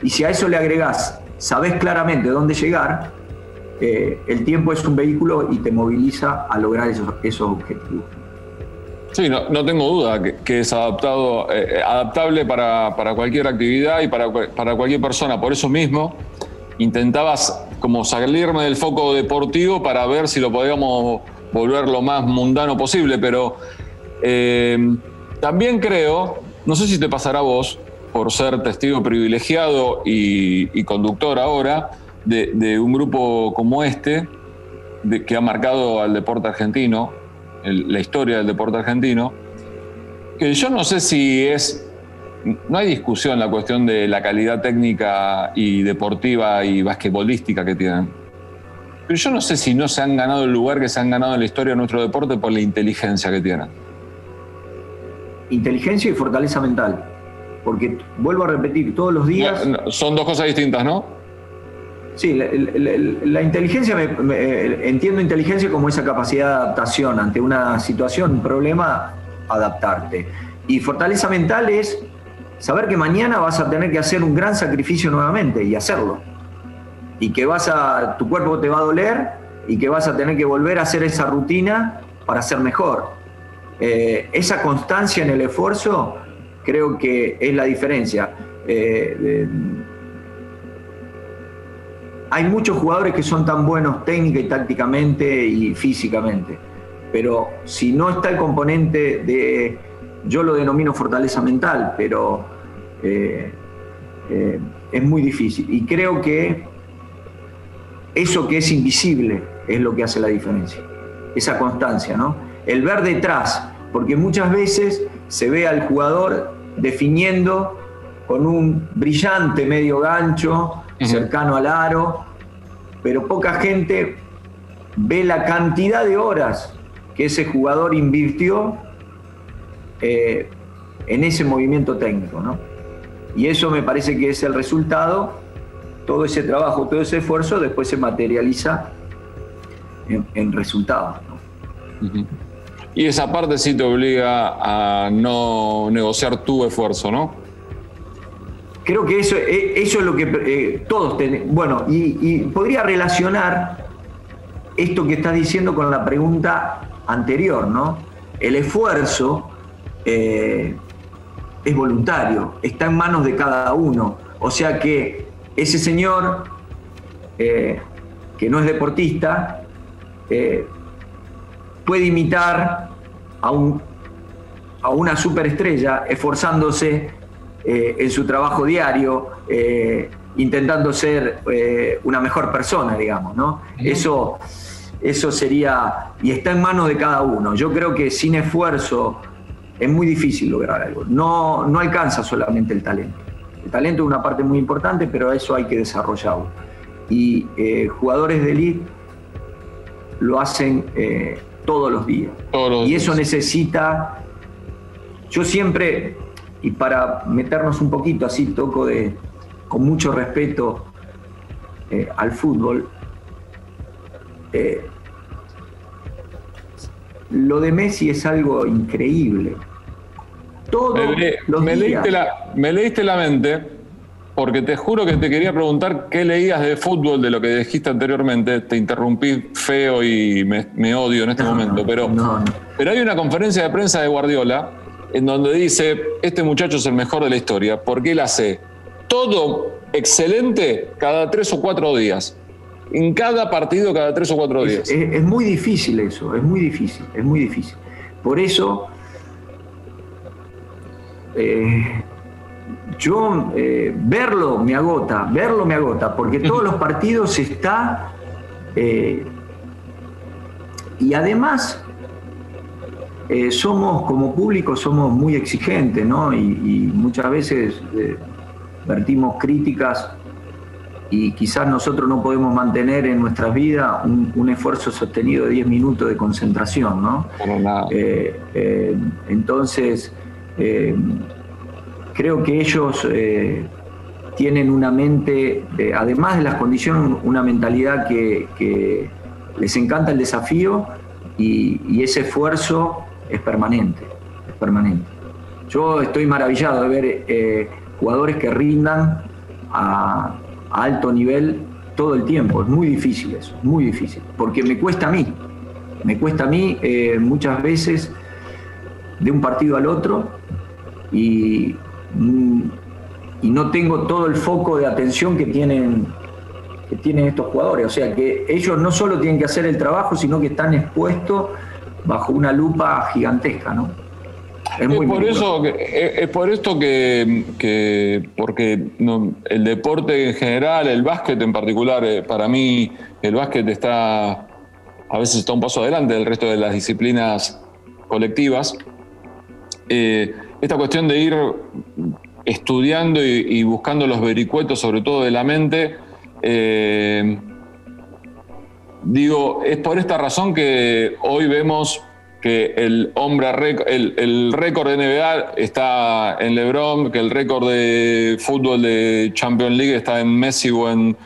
y si a eso le agregás, sabés claramente dónde llegar, eh, el tiempo es un vehículo y te moviliza a lograr esos, objetivos. Sí, no, tengo duda que, es adaptado, eh, adaptable para, cualquier actividad y para, para, cualquier persona. Por eso mismo intentabas como salirme del foco deportivo para ver si lo podíamos volver lo más mundano posible, pero eh, también creo, no sé si te pasará a vos, por ser testigo privilegiado y conductor ahora, de, un grupo como este, de, que ha marcado al deporte argentino, la historia del deporte argentino, que yo no sé si es, no hay discusión la cuestión de la calidad técnica y deportiva y basquetbolística que tienen. Pero yo no sé si no se han ganado el lugar que se han ganado en la historia de nuestro deporte por la inteligencia que tienen. Inteligencia y fortaleza mental. Porque vuelvo a repetir, todos los días. son dos cosas distintas, ¿no? Sí, la, inteligencia, entiendo inteligencia como esa capacidad de adaptación ante una situación, un problema, adaptarte. Y fortaleza mental es saber que mañana vas a tener que hacer un gran sacrificio nuevamente y hacerlo. Y que vas a, tu cuerpo te va a doler y que vas a tener que volver a hacer esa rutina para ser mejor. Eh, esa constancia en el esfuerzo creo que es la diferencia. Eh, hay muchos jugadores que son tan buenos técnica y tácticamente y físicamente, pero si no está el componente de, yo lo denomino fortaleza mental, pero eh, eh, es muy difícil. Y creo que eso que es invisible es lo que hace la diferencia, esa constancia, ¿no? El ver detrás, porque muchas veces se ve al jugador definiendo con un brillante medio gancho, cercano al aro, pero poca gente ve la cantidad de horas que ese jugador invirtió eh, en ese movimiento técnico. ¿no? Y eso me parece que es el resultado, todo ese trabajo, todo ese esfuerzo después se materializa en, resultados. Y esa parte sí te obliga a no negociar tu esfuerzo, ¿no? Creo que eso, eh, eso es lo que eh, todos tenemos. Bueno, y, podría relacionar esto que estás diciendo con la pregunta anterior, ¿no? El esfuerzo eh, es voluntario, está en manos de cada uno. O sea que ese señor que no es deportista puede imitar a, un, a una superestrella esforzándose eh, en su trabajo diario, eh, intentando ser eh, una mejor persona, digamos, ¿no? Eso, eso sería, y está en manos de cada uno. Yo creo que sin esfuerzo es muy difícil lograr algo. No, no alcanza solamente el talento. El talento es una parte muy importante, pero eso hay que desarrollarlo. Y eh, jugadores de elite lo hacen eh, todos los días. y eso necesita, yo siempre, y para meternos un poquito así, toco de, con mucho respeto eh, al fútbol, lo de Messi es algo increíble. Todos me, los Leíste la, me leíste la mente porque te juro que te quería preguntar qué leías de fútbol de lo que dijiste anteriormente. Te interrumpí feo y me, odio en este momento, pero, pero hay una conferencia de prensa de Guardiola en donde dice, este muchacho es el mejor de la historia, porque él hace todo excelente cada tres o cuatro días en cada partido cada tres o cuatro días. Es, muy difícil eso, es muy difícil, es muy difícil. Por eso, eh, yo eh, verlo me agota, verlo me agota, porque todos los partidos está... Eh, y además, somos como público, somos muy exigentes, ¿no? Y, y muchas veces vertimos críticas y quizás nosotros no podemos mantener en nuestras vidas un, esfuerzo sostenido de 10 minutos de concentración, ¿no? Eh, eh, entonces, eh, creo que ellos tienen una mente, además de las condiciones, una mentalidad que, les encanta el desafío y, y, ese esfuerzo es permanente, es permanente. Yo estoy maravillado de ver jugadores que rindan a a alto nivel todo el tiempo. Es muy difícil eso, muy difícil, porque me cuesta a mí, me cuesta a mí eh, muchas veces de un partido al otro y, mm, y, no tengo todo el foco de atención que tienen, que tienen estos jugadores. O sea que ellos no solo tienen que hacer el trabajo, sino que están expuestos bajo una lupa gigantesca, ¿no? Es, por eso, es, por esto que, porque el deporte en general, el básquet en particular, eh, para mí el básquet está, a veces está un paso adelante del resto de las disciplinas colectivas. Eh, esta cuestión de ir estudiando y, buscando los vericuetos, sobre todo de la mente, eh, digo, es por esta razón que hoy vemos que el hombre el, el récord de NBA está en LeBron, que el récord de fútbol de Champions League está en Messi o en,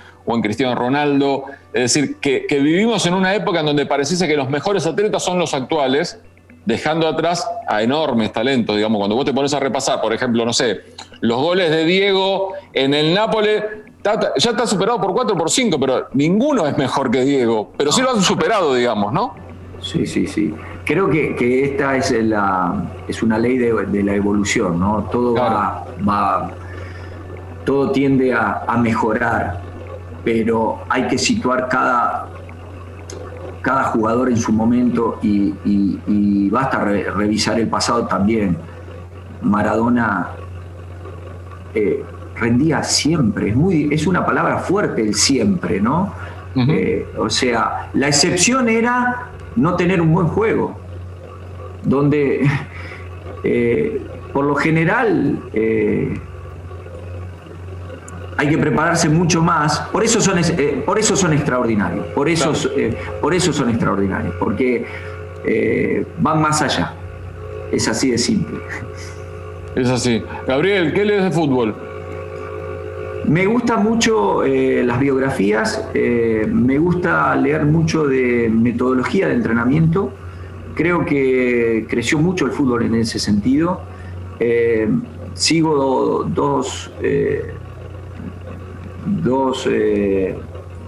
Cristiano Ronaldo. Es decir, que, vivimos en una época en donde pareciese que los mejores atletas son los actuales, dejando atrás a enormes talentos. Digamos, cuando vos te pones a repasar, por ejemplo, no sé, los goles de Diego en el Nápoles, ya está superado por 4 o por 5, pero ninguno es mejor que Diego. Pero sí lo han superado, digamos, ¿no? Sí, sí, sí. Creo que, esta es, la, es una ley de, la evolución, ¿no? Todo va, todo tiende a, mejorar, pero hay que situar cada, cada jugador en su momento y, basta revisar el pasado también. Maradona eh, rendía siempre, es, muy, es una palabra fuerte el siempre, ¿no? Eh, o sea, la excepción era no tener un buen juego, donde eh, por lo general eh, hay que prepararse mucho más, por eso son, por eso son extraordinarios, por eso, por eso son extraordinarios, porque van más allá, es así de simple. Es así. Gabriel, ¿qué lees de fútbol? Me gusta mucho eh, las biografías, eh, me gusta leer mucho de metodología de entrenamiento. Creo que creció mucho el fútbol en ese sentido. Eh, sigo dos, dos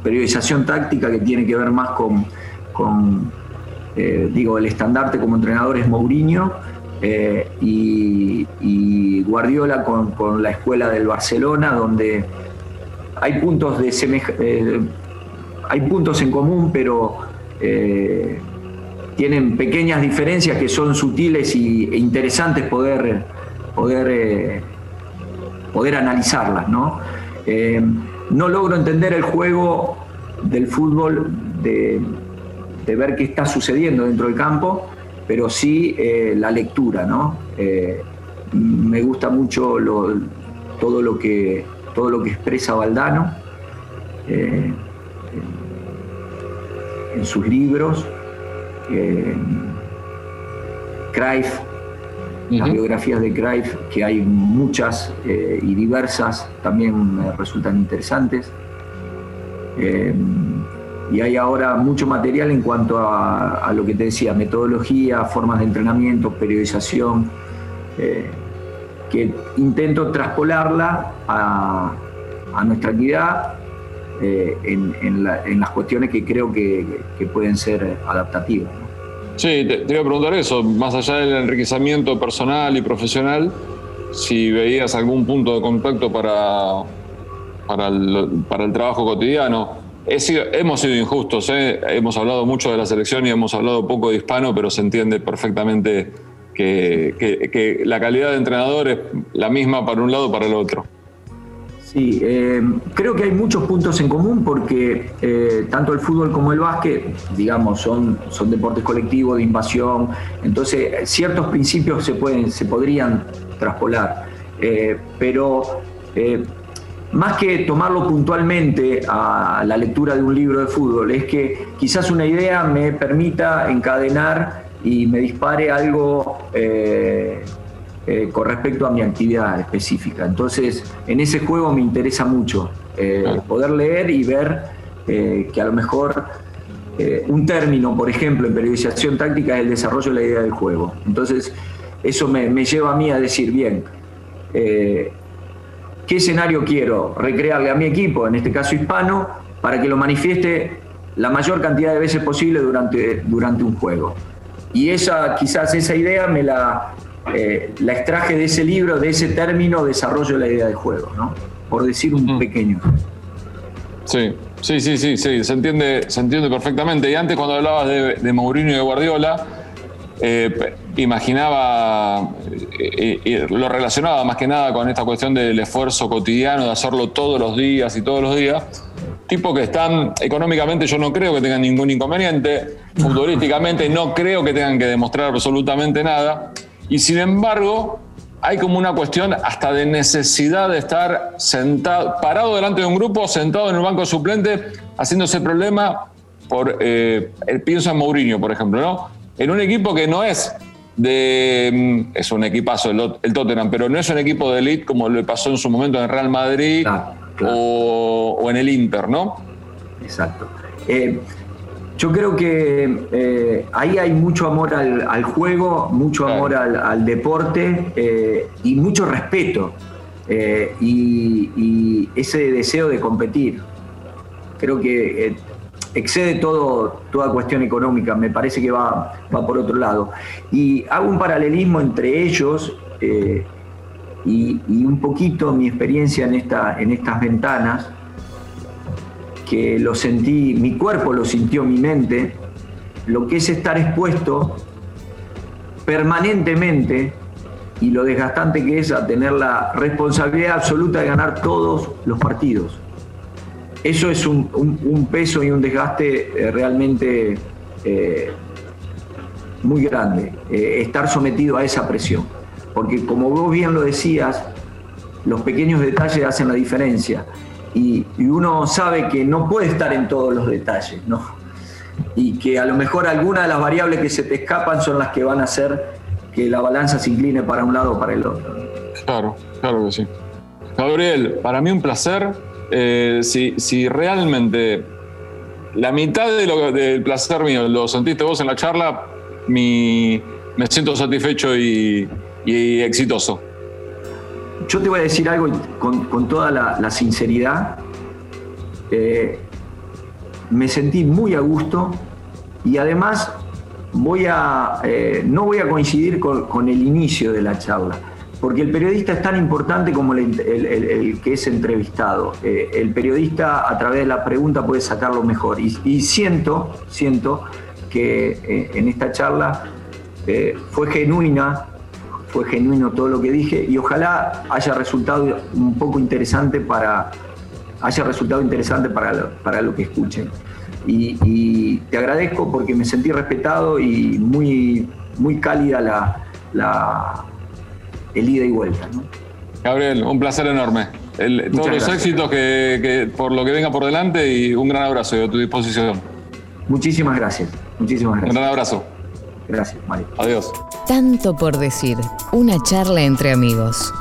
periodización táctica que tiene que ver más con, digo, el estandarte como entrenador es Mourinho eh, y, Guardiola con, la escuela del Barcelona, donde hay puntos, de eh, hay puntos en común, pero eh, tienen pequeñas diferencias que son sutiles y, e interesantes poder, poder, poder analizarlas. ¿no? no logro entender el juego del fútbol de ver qué está sucediendo dentro del campo pero sí eh, la lectura, ¿no? Eh, me gusta mucho todo lo que, todo lo que expresa Valdano eh, en sus libros. Eh, las biografías de Cruyff, que hay muchas y diversas, también me resultan interesantes. Eh, y hay ahora mucho material en cuanto a, lo que te decía, metodología, formas de entrenamiento, periodización, eh, que intento traspolarla a, nuestra actividad en, las cuestiones que creo que, pueden ser adaptativas. Sí, te, iba a preguntar eso, más allá del enriquecimiento personal y profesional, si veías algún punto de contacto para, para, el, trabajo cotidiano. Hemos sido injustos, ¿eh? hemos hablado mucho de la selección y hemos hablado poco de hispano, pero se entiende perfectamente que, la calidad de entrenador es la misma para un lado o para el otro. Sí, eh, creo que hay muchos puntos en común porque eh, tanto el fútbol como el básquet, digamos, son, deportes colectivos de invasión, entonces ciertos principios se, pueden, se podrían traspolar, pero más que tomarlo puntualmente a la lectura de un libro de fútbol, es que quizás una idea me permita encadenar y me dispare algo eh, con respecto a mi actividad específica. Entonces, en ese juego me interesa mucho eh, poder leer y ver eh, que a lo mejor un término, por ejemplo, en periodización táctica es el desarrollo de la idea del juego. Entonces, eso me, me lleva a mí a decir, bien, ¿qué escenario quiero recrearle a mi equipo, en este caso hispano, para que lo manifieste la mayor cantidad de veces posible durante, durante un juego? Y esa, quizás esa idea me la, eh, la extraje de ese libro, de ese término, desarrollo la idea de juego, ¿no? Por decir un pequeño. Sí, sí, sí, sí, sí, se entiende, se entiende perfectamente. Y antes cuando hablabas de, Mourinho y de Guardiola, eh, imaginaba, eh, lo relacionaba más que nada con esta cuestión del esfuerzo cotidiano, de hacerlo todos los días y todos los días. Tipo que están, económicamente yo no creo que tengan ningún inconveniente, futbolísticamente no creo que tengan que demostrar absolutamente nada. Y sin embargo, hay como una cuestión hasta de necesidad de estar sentado, parado delante de un grupo, sentado en el banco suplente, haciéndose problema por, eh, pienso en Mourinho, por ejemplo, ¿no? En un equipo que no es de, mm, es un equipazo el, Tottenham, pero no es un equipo de elite como le pasó en su momento en el Real Madrid O, en el Inter, ¿no? Exacto. Eh, yo creo que eh, ahí hay mucho amor al, juego, mucho amor al, deporte eh, y mucho respeto y, ese deseo de competir. Creo que excede todo, toda cuestión económica, me parece que va, va por otro lado. Y hago un paralelismo entre ellos y, y, un poquito mi experiencia en, esta, en estas ventanas que lo sentí, mi cuerpo lo sintió mi mente, lo que es estar expuesto permanentemente y lo desgastante que es a tener la responsabilidad absoluta de ganar todos los partidos. Eso es un, peso y un desgaste eh, realmente eh, muy grande, eh, estar sometido a esa presión. Porque como vos bien lo decías, los pequeños detalles hacen la diferencia y, uno sabe que no puede estar en todos los detalles, ¿no? Y que a lo mejor algunas de las variables que se te escapan son las que van a hacer que la balanza se incline para un lado o para el otro. Claro, claro que sí. Gabriel, para mí un placer. Eh, si, realmente la mitad de lo, del placer mío lo sentiste vos en la charla, me siento satisfecho y exitoso yo te voy a decir algo con, toda la, sinceridad. Eh, me sentí muy a gusto y además voy a, eh, no voy a coincidir con, el inicio de la charla, porque el periodista es tan importante como el, que es entrevistado. Eh, el periodista a través de la pregunta puede sacar lo mejor y, y siento, siento que en esta charla fue genuina fue genuino todo lo que dije y ojalá haya resultado un poco interesante para haya resultado interesante para lo, para lo que escuchen. Y, te agradezco porque me sentí respetado y muy, muy cálida la, la el ida y vuelta. Gabriel, un placer enorme. todos los éxitos que, por lo que venga por delante y un gran abrazo a tu disposición. Muchísimas gracias. Muchísimas gracias. Un gran abrazo. Gracias, Mario. Adiós. Tanto por decir. Una charla entre amigos.